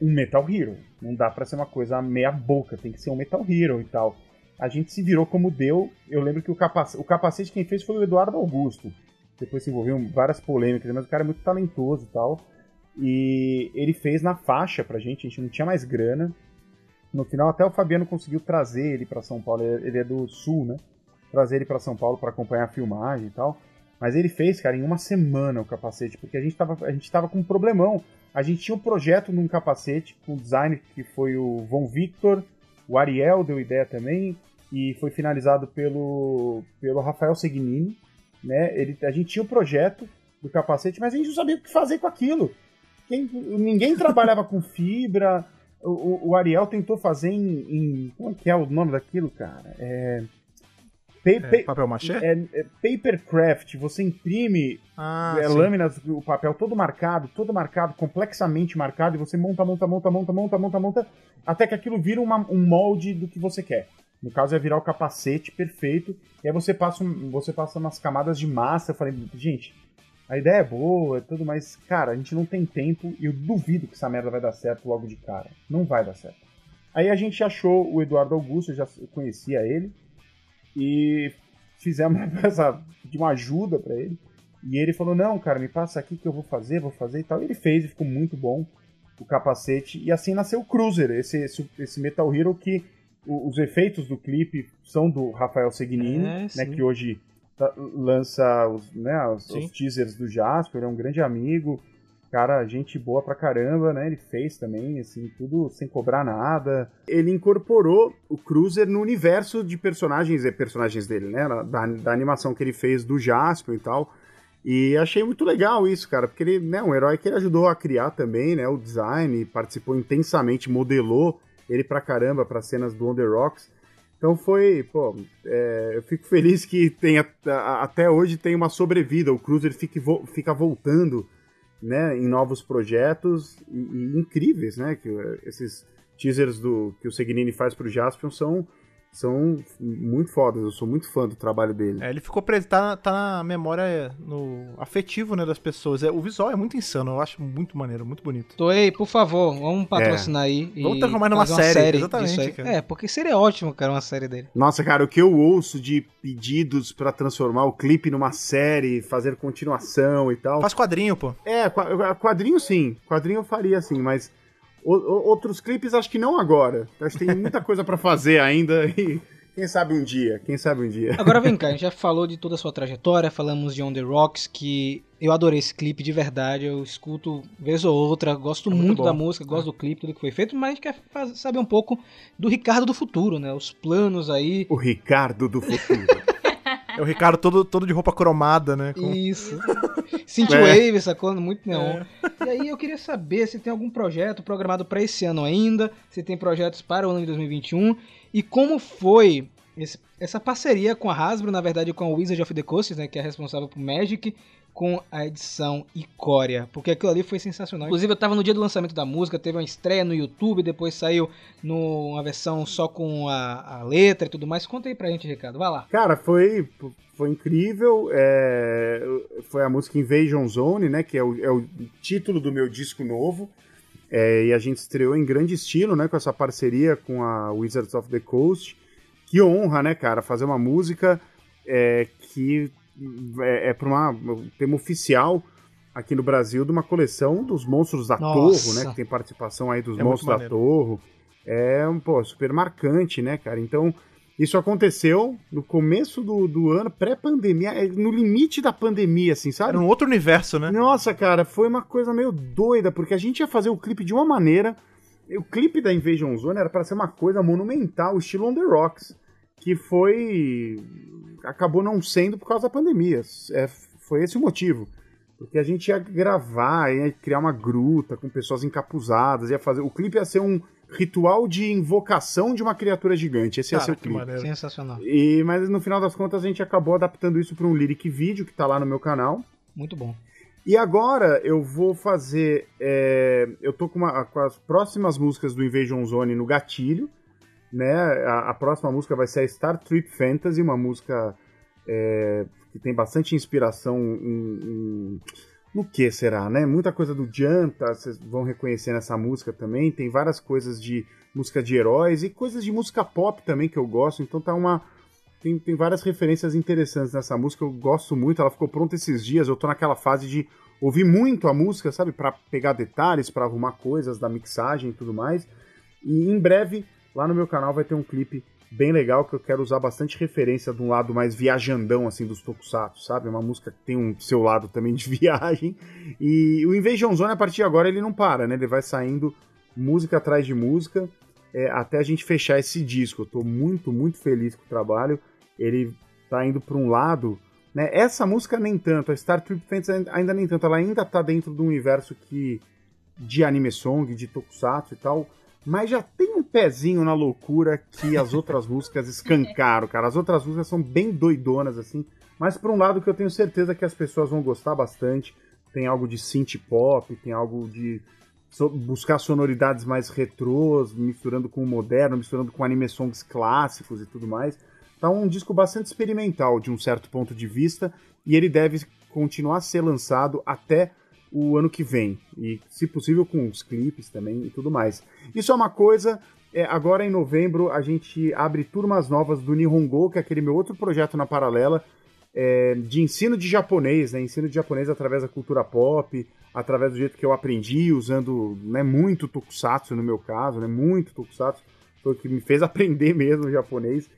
Speaker 3: um Metal Hero. Não dá pra ser uma coisa meia boca, tem que ser um Metal Hero e tal. A gente se virou como deu. Eu lembro que o, capac... o capacete quem fez foi o Eduardo Augusto. Depois se envolveu em várias polêmicas, mas o cara é muito talentoso e tal. E ele fez na faixa pra gente, a gente não tinha mais grana. No final, até o Fabiano conseguiu trazer ele pra São Paulo. Ele ele é do Sul, né? Trazer ele pra São Paulo pra acompanhar a filmagem e tal. Mas ele fez, cara, em uma semana o capacete, porque a gente tava, a gente tava com um problemão. A gente tinha um projeto num capacete com design que foi o Von Victor, o Ariel deu ideia também, e foi finalizado pelo, pelo Rafael Segnini. Né? Ele, a gente tinha o projeto do capacete, mas a gente não sabia o que fazer com aquilo. Quem- ninguém trabalhava com fibra. O, o- o Ariel tentou fazer em, em- Como que é o nome daquilo, cara? É. pa-
Speaker 1: É,
Speaker 3: pa-
Speaker 1: papel machê?
Speaker 3: é- é papercraft, você imprime
Speaker 1: ah,
Speaker 3: é, lâminas, o papel todo marcado, todo marcado, complexamente marcado, e você monta, monta, monta, monta, monta, monta, monta, até que aquilo vira uma- um molde do que você quer. No caso é virar o capacete perfeito, e aí você passa, você passa umas camadas de massa. Eu falei, gente, a ideia é boa, é tudo, mas, cara, a gente não tem tempo e eu duvido que essa merda vai dar certo logo de cara. Não vai dar certo. Aí a gente achou o Eduardo Augusto, eu já conhecia ele, e fizemos uma peça de uma ajuda pra ele. E ele falou: Não, cara, me passa aqui que eu vou fazer, vou fazer e tal. E ele fez e ficou muito bom o capacete. E assim nasceu o Cruiser, esse, esse, esse Metal Hero que o- os efeitos do clipe são do Rafael Segnini,
Speaker 1: É,
Speaker 3: né, que hoje tá- lança os, né, os, os teasers do Jasper, é um grande amigo. Cara, gente boa pra caramba, né? Ele fez também, assim, tudo sem cobrar nada. Ele incorporou o Cruiser no universo de personagens e personagens dele, né? Da, da animação que ele fez do Jasper e tal. E achei muito legal isso, cara, porque ele é um herói que ele ajudou a criar também, né? O design, participou intensamente, modelou ele pra caramba para cenas do On The Rocks. Então foi, pô, é, eu fico feliz que tenha, até hoje tem uma sobrevida. O Cruiser fica, fica voltando né, em novos projetos e, e incríveis, né? Que eh, esses teasers do que o Segnini faz pro Jaspion são são muito fodas. Eu sou muito fã do trabalho dele.
Speaker 1: É, ele ficou preso, tá, tá na memória, no afetivo, né, das pessoas. É, o visual é muito insano, eu acho muito maneiro, muito bonito.
Speaker 2: Toei, por favor, vamos patrocinar aí.
Speaker 1: Vamos
Speaker 2: e
Speaker 1: transformar numa
Speaker 2: fazer uma
Speaker 1: série, exatamente.
Speaker 2: É, porque seria ótimo, cara, uma série dele.
Speaker 3: Nossa, cara, o que eu ouço de pedidos pra transformar o clipe numa série, fazer continuação e tal.
Speaker 1: Faz quadrinho, pô.
Speaker 3: É, qua- quadrinho sim. Quadrinho eu faria assim, mas o- o- outros clipes acho que não agora. Acho que tem muita <laughs> coisa pra fazer ainda e quem sabe um dia, quem sabe um dia.
Speaker 2: Agora vem cá, a gente já falou de toda a sua trajetória, falamos de On The Rocks, que eu adorei esse clipe de verdade, eu escuto vez ou outra, gosto
Speaker 1: É muito
Speaker 2: muito, da música, gosto do clipe, tudo que foi feito, mas a gente quer saber um pouco do Ricardo do futuro, né? Os planos aí.
Speaker 3: O Ricardo do futuro.
Speaker 1: É o Ricardo todo, todo de roupa cromada, né? com-
Speaker 2: Isso. <laughs> Synthwave,
Speaker 3: É.
Speaker 2: sacou? Muito neon. E aí eu queria saber se tem algum projeto programado para esse ano ainda, se tem projetos para o ano de 2021 e como foi esse- essa parceria com a Hasbro, na verdade com a Wizard of the Coast, né, que é responsável por Magic, com a edição Icória, porque aquilo ali foi sensacional. Inclusive eu tava no dia do lançamento da música, teve uma estreia no YouTube, depois saiu numa versão só com a, a letra e tudo mais. Conta aí pra gente, Ricardo, vai lá.
Speaker 3: Cara, foi, foi incrível. é, foi a música Invasion Zone, né? Que é o, é o título do meu disco novo. É, e a gente estreou em grande estilo, né? Com essa parceria com a Wizards of the Coast. Que honra, né, cara? Fazer uma música é, que é, é para uma um tema oficial aqui no Brasil de uma coleção dos monstros da
Speaker 2: Nossa.
Speaker 3: Torre, né? Que tem participação aí dos
Speaker 1: É
Speaker 3: monstros da. Torre. É um, pô, super marcante, né, cara? Então, isso aconteceu no começo do, do ano, pré-pandemia, é, no limite da pandemia, assim, sabe?
Speaker 1: Era um outro universo, né?
Speaker 3: Nossa, cara, foi uma coisa meio doida, porque a gente ia fazer o clipe de uma maneira. O clipe da Invasion Zone era para ser uma coisa monumental, estilo On The Rocks, que foi. acabou não sendo por causa da pandemia. É, foi esse o motivo. Porque a gente ia gravar, ia criar uma gruta com pessoas encapuzadas, ia fazer. O clipe ia ser um ritual de invocação de uma criatura gigante. Esse ia ser
Speaker 1: Cara,
Speaker 3: o clipe.
Speaker 1: maneiro.
Speaker 2: Sensacional.
Speaker 3: E, mas no final das contas a gente acabou adaptando isso para um lyric vídeo que tá lá no meu canal.
Speaker 2: Muito bom.
Speaker 3: E agora eu vou fazer. é, eu tô com, uma- com as próximas músicas do Invasion Zone no gatilho. Né? A, a próxima música vai ser a Star Trip Fantasy, uma música é, que tem bastante inspiração em. em- no que será, né? Muita coisa do Janta, vocês vão reconhecer nessa música também. Tem várias coisas de música de heróis e coisas de música pop também que eu gosto. Então tá uma. Tem, tem várias referências interessantes nessa música, eu gosto muito. Ela ficou pronta esses dias. Eu tô naquela fase de ouvir muito a música, sabe? Pra pegar detalhes, pra arrumar coisas da mixagem e tudo mais. E em breve, lá no meu canal vai ter um clipe bem legal que eu quero usar bastante referência de um lado mais viajandão, assim, dos tokusatsu, sabe? Uma música que tem um seu lado também de <laughs> viagem. E o Invasion Zone, a partir de agora, ele não para, né? Ele vai saindo música atrás de música é, até a gente fechar esse disco. Eu tô muito, muito feliz com o trabalho. Ele tá indo para um lado. Né? Essa música nem tanto, a Star Trek Fantasy ainda nem tanto. Ela ainda tá dentro do universo que de anime song, de tokusatsu e tal. Mas já tem um pezinho na loucura que as outras <laughs> músicas escancaram, cara. As outras músicas são bem doidonas, assim. Mas por um lado que eu tenho certeza que as pessoas vão gostar bastante. Tem algo de synth pop, tem algo de so- buscar sonoridades mais retrôs, misturando com o moderno, misturando com anime songs clássicos e tudo mais. Tá um disco bastante experimental de um certo ponto de vista e ele deve continuar a ser lançado até o ano que vem e, se possível, com os clipes também e tudo mais. Isso é uma coisa. é, agora em novembro a gente abre turmas novas do Nihongo, que é aquele meu outro projeto na paralela é, de ensino de japonês, né? Ensino de japonês através da cultura pop, através do jeito que eu aprendi, usando né, muito tokusatsu no meu caso, né? Muito tokusatsu. Foi o que me fez <laughs> aprender mesmo japonês.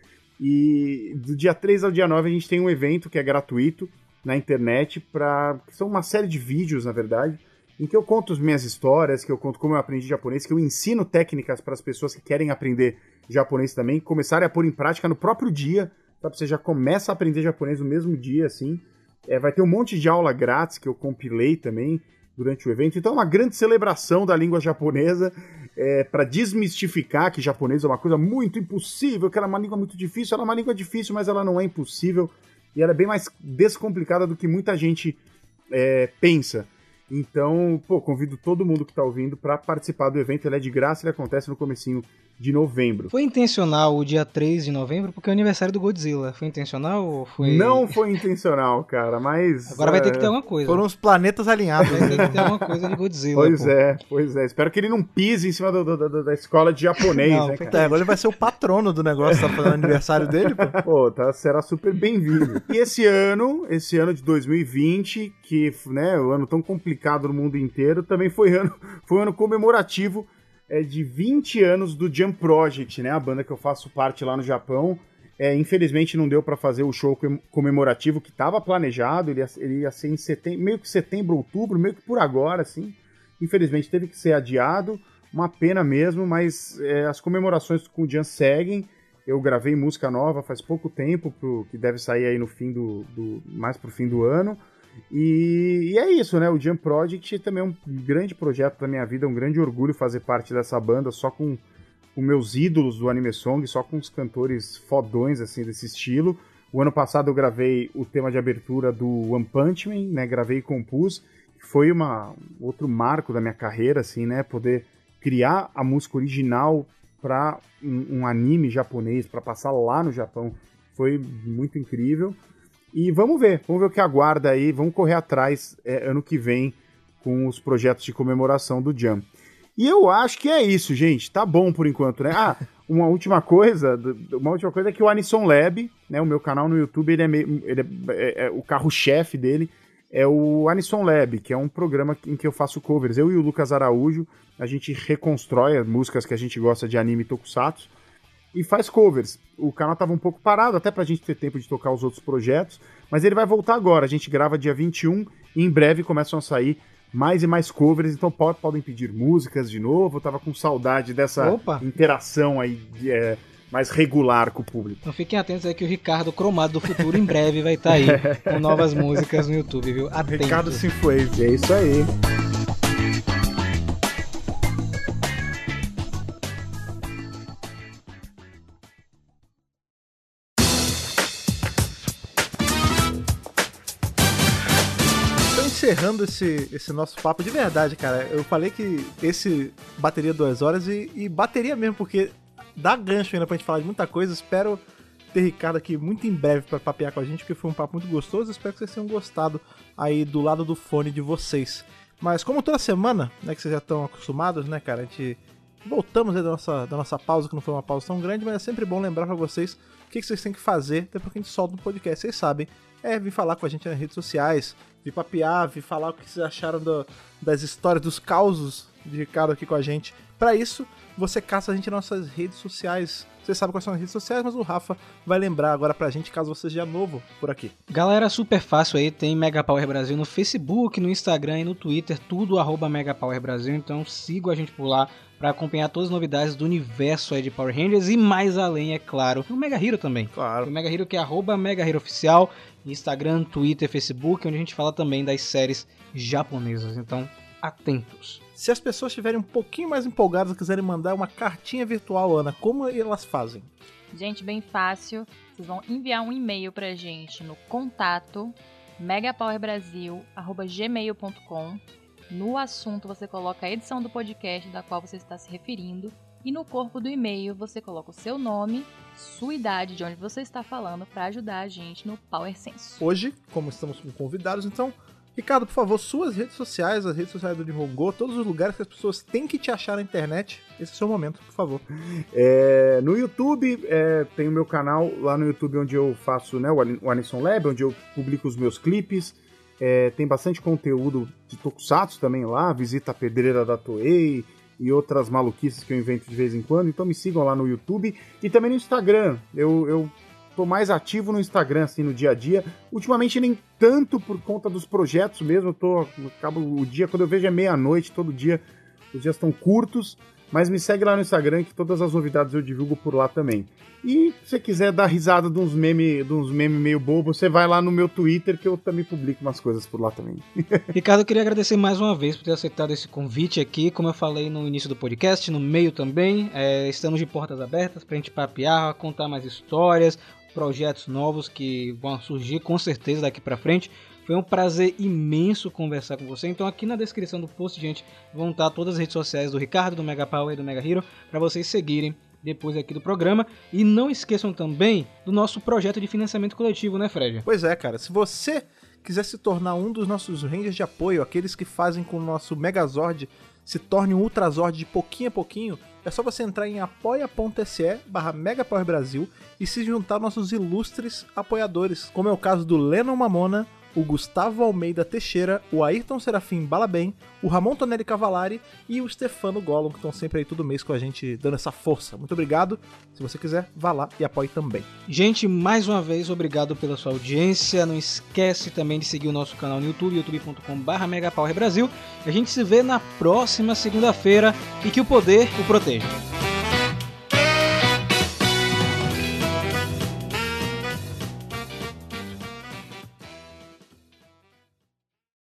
Speaker 3: E do dia 3 ao dia 9 a gente tem um evento que é gratuito na internet para são uma série de vídeos, na verdade, em que eu conto as minhas histórias, que eu conto como eu aprendi japonês, que eu ensino técnicas para as pessoas que querem aprender japonês também, começarem a pôr em prática no próprio dia, sabe? Você já começa a aprender japonês no mesmo dia, assim. É, vai ter um monte de aula grátis que eu compilei também durante o evento. Então é uma grande celebração da língua japonesa é, para desmistificar que japonês é uma coisa muito impossível, que ela é uma língua muito difícil. Ela é uma língua difícil, mas ela não é impossível. E ela é bem mais descomplicada do que muita gente é, pensa. Então, pô, convido todo mundo que tá ouvindo para participar do evento. Ele é de graça, ele acontece no comecinho de novembro.
Speaker 2: Foi intencional o dia 3 de novembro, porque é o aniversário do Godzilla. Foi intencional ou foi.
Speaker 3: Não foi intencional, cara, mas.
Speaker 2: Agora vai ter que ter
Speaker 3: é,
Speaker 2: alguma coisa.
Speaker 1: Foram os planetas alinhados.
Speaker 2: Vai ter que ter alguma coisa de Godzilla.
Speaker 3: Pois
Speaker 2: pô.
Speaker 3: é, pois é. Espero que ele não pise em cima do- do- do- da escola de japonês,
Speaker 2: Não,
Speaker 3: né, cara?
Speaker 1: É, agora ele vai ser o patrono do negócio, tá fazendo aniversário dele, pô.
Speaker 3: Pô, tá, será super bem-vindo. E esse ano, esse ano de 2020, que, né, o ano tão complicado no mundo inteiro, também foi ano, foi um ano comemorativo é, de 20 anos do Jump Project, né, a banda que eu faço parte lá no Japão. É, infelizmente não deu pra fazer o show com- comemorativo que estava planejado, ele ia, ele ia ser em setembro, meio que setembro, outubro, meio que por agora, assim. Infelizmente teve que ser adiado, uma pena mesmo, mas é, as comemorações com o Jump seguem. Eu gravei música nova faz pouco tempo, pro, que deve sair aí no fim do, do mais pro fim do ano. E, e é isso, né? O Jump Project também é um grande projeto da minha vida, é um grande orgulho fazer parte dessa banda, só com com meus ídolos do anime song, só com os cantores fodões assim desse estilo. O ano passado eu gravei o tema de abertura do One Punch Man, né? Gravei e compus. Foi uma outro marco da minha carreira, assim, né? Poder criar a música original para um, um anime japonês, para passar lá no Japão. Foi muito incrível. E vamos ver, vamos ver o que aguarda aí. Vamos correr atrás é, ano que vem com os projetos de comemoração do Jump. E eu acho que é isso, gente. Tá bom por enquanto, né? Ah, <laughs> uma última coisa, uma última coisa é que o Anisson Lab, né, o meu canal no YouTube, ele é, meio, ele é, é- é- o carro-chefe dele é o Anisson Lab, que é um programa em que eu faço covers. Eu e o Lucas Araújo, a gente reconstrói as músicas que a gente gosta de anime e tokusatsu e faz covers. O canal tava um pouco parado, até pra gente ter tempo de tocar os outros projetos, mas ele vai voltar agora. A gente grava dia 21 e em breve começam a sair mais e mais covers, então po- podem pedir músicas de novo. Eu tava com saudade dessa
Speaker 2: Opa.
Speaker 3: interação aí é, mais regular com o público.
Speaker 2: Então fiquem atentos aí que o Ricardo Cromado do futuro em breve vai estar aí <laughs> com novas músicas no YouTube, viu? Atentos.
Speaker 1: Ricardo Sinflave.
Speaker 3: E é isso aí.
Speaker 1: Encerrando esse, esse nosso papo de verdade, cara. Eu falei que esse bateria duas horas e, e bateria mesmo, porque dá gancho ainda pra gente falar de muita coisa. Espero ter Ricardo aqui muito em breve pra papear com a gente, porque foi um papo muito gostoso. Espero que vocês tenham gostado aí do lado do fone de vocês. Mas como toda semana, né, que vocês já estão acostumados, né, cara, a gente voltamos da nossa, da nossa pausa, que não foi uma pausa tão grande, mas é sempre bom lembrar pra vocês o que, que vocês têm que fazer depois que a gente solta um podcast. Vocês sabem, é vir falar com a gente nas redes sociais, vir papear, vir falar o que vocês acharam do- das histórias, dos causos de Ricardo aqui com a gente. Pra isso, você caça a gente nas nossas redes sociais. Você sabe quais são as redes sociais, mas o Rafa vai lembrar agora pra gente, caso você seja novo por aqui.
Speaker 2: Galera, super fácil aí, tem Mega Power Brasil no Facebook, no Instagram e no Twitter, tudo arroba Mega Power Brasil, então sigam a gente por lá para acompanhar todas as novidades do universo aí de Power Rangers e mais além, é claro, no Mega Hero também.
Speaker 1: Claro.
Speaker 2: O Mega Hero que é arroba Mega Hero Oficial, Instagram, Twitter, Facebook, onde a gente fala também das séries japonesas, então atentos.
Speaker 1: Se as pessoas estiverem um pouquinho mais empolgadas e quiserem mandar uma cartinha virtual, Ana, como elas fazem?
Speaker 4: Gente, bem fácil. Vocês vão enviar um e-mail pra gente no contato megapowerbrasil.gmail.com. No assunto você coloca a edição do podcast da qual você está se referindo. E no corpo do e-mail você coloca o seu nome, sua idade, de onde você está falando, para ajudar a gente no Power Sense.
Speaker 1: Hoje, como estamos com convidados, então, Ricardo, por favor, suas redes sociais, as redes sociais do Nihongo, todos os lugares que as pessoas têm que te achar na internet, esse é o seu momento, por favor.
Speaker 3: É, no YouTube, é, tem o meu canal lá no YouTube onde eu faço né, o Ani- o Anisson Lab, onde eu publico os meus clipes. É, tem bastante conteúdo de Tokusatsu também lá, visita a pedreira da Toei e outras maluquices que eu invento de vez em quando. Então me sigam lá no YouTube e também no Instagram. Eu, eu tô mais ativo no Instagram, assim, no dia a dia. Ultimamente nem tanto por conta dos projetos mesmo. Eu tô. Acabo o dia, quando eu vejo é meia-noite, todo dia. Os dias estão curtos. Mas me segue lá no Instagram que todas as novidades eu divulgo por lá também. E se você quiser dar risada de uns memes meme meio bobo, você vai lá no meu Twitter que eu também publico umas coisas por lá também. <laughs>
Speaker 2: Ricardo, eu queria agradecer mais uma vez por ter aceitado esse convite aqui. Como eu falei no início do podcast, no meio também, é, estamos de portas abertas para a gente papear, contar mais histórias, projetos novos que vão surgir com certeza daqui para frente. Foi um prazer imenso conversar com você. Então aqui na descrição do post, gente, vão estar todas as redes sociais do Ricardo, do Mega Power e do Mega Hero para vocês seguirem depois aqui do programa. E não esqueçam também do nosso projeto de financiamento coletivo, né, Fred?
Speaker 1: Pois é, cara. Se você quiser se tornar um dos nossos rangers de apoio, aqueles que fazem com o nosso Megazord se torne um Ultrazord de pouquinho a pouquinho, é só você entrar em apoia.se barra Brasil e se juntar aos nossos ilustres apoiadores, como é o caso do Lennon Mamona, o Gustavo Almeida Teixeira, o Ayrton Serafim Balabem, o Ramon Tonelli Cavalari e o Stefano Gollum, que estão sempre aí todo mês com a gente dando essa força. Muito obrigado. Se você quiser, vá lá e apoie também.
Speaker 2: Gente, mais uma vez, obrigado pela sua audiência. Não esquece também de seguir o nosso canal no YouTube, youtube.com.br Megapower Brasil. A gente se vê na próxima segunda-feira e que o poder o proteja.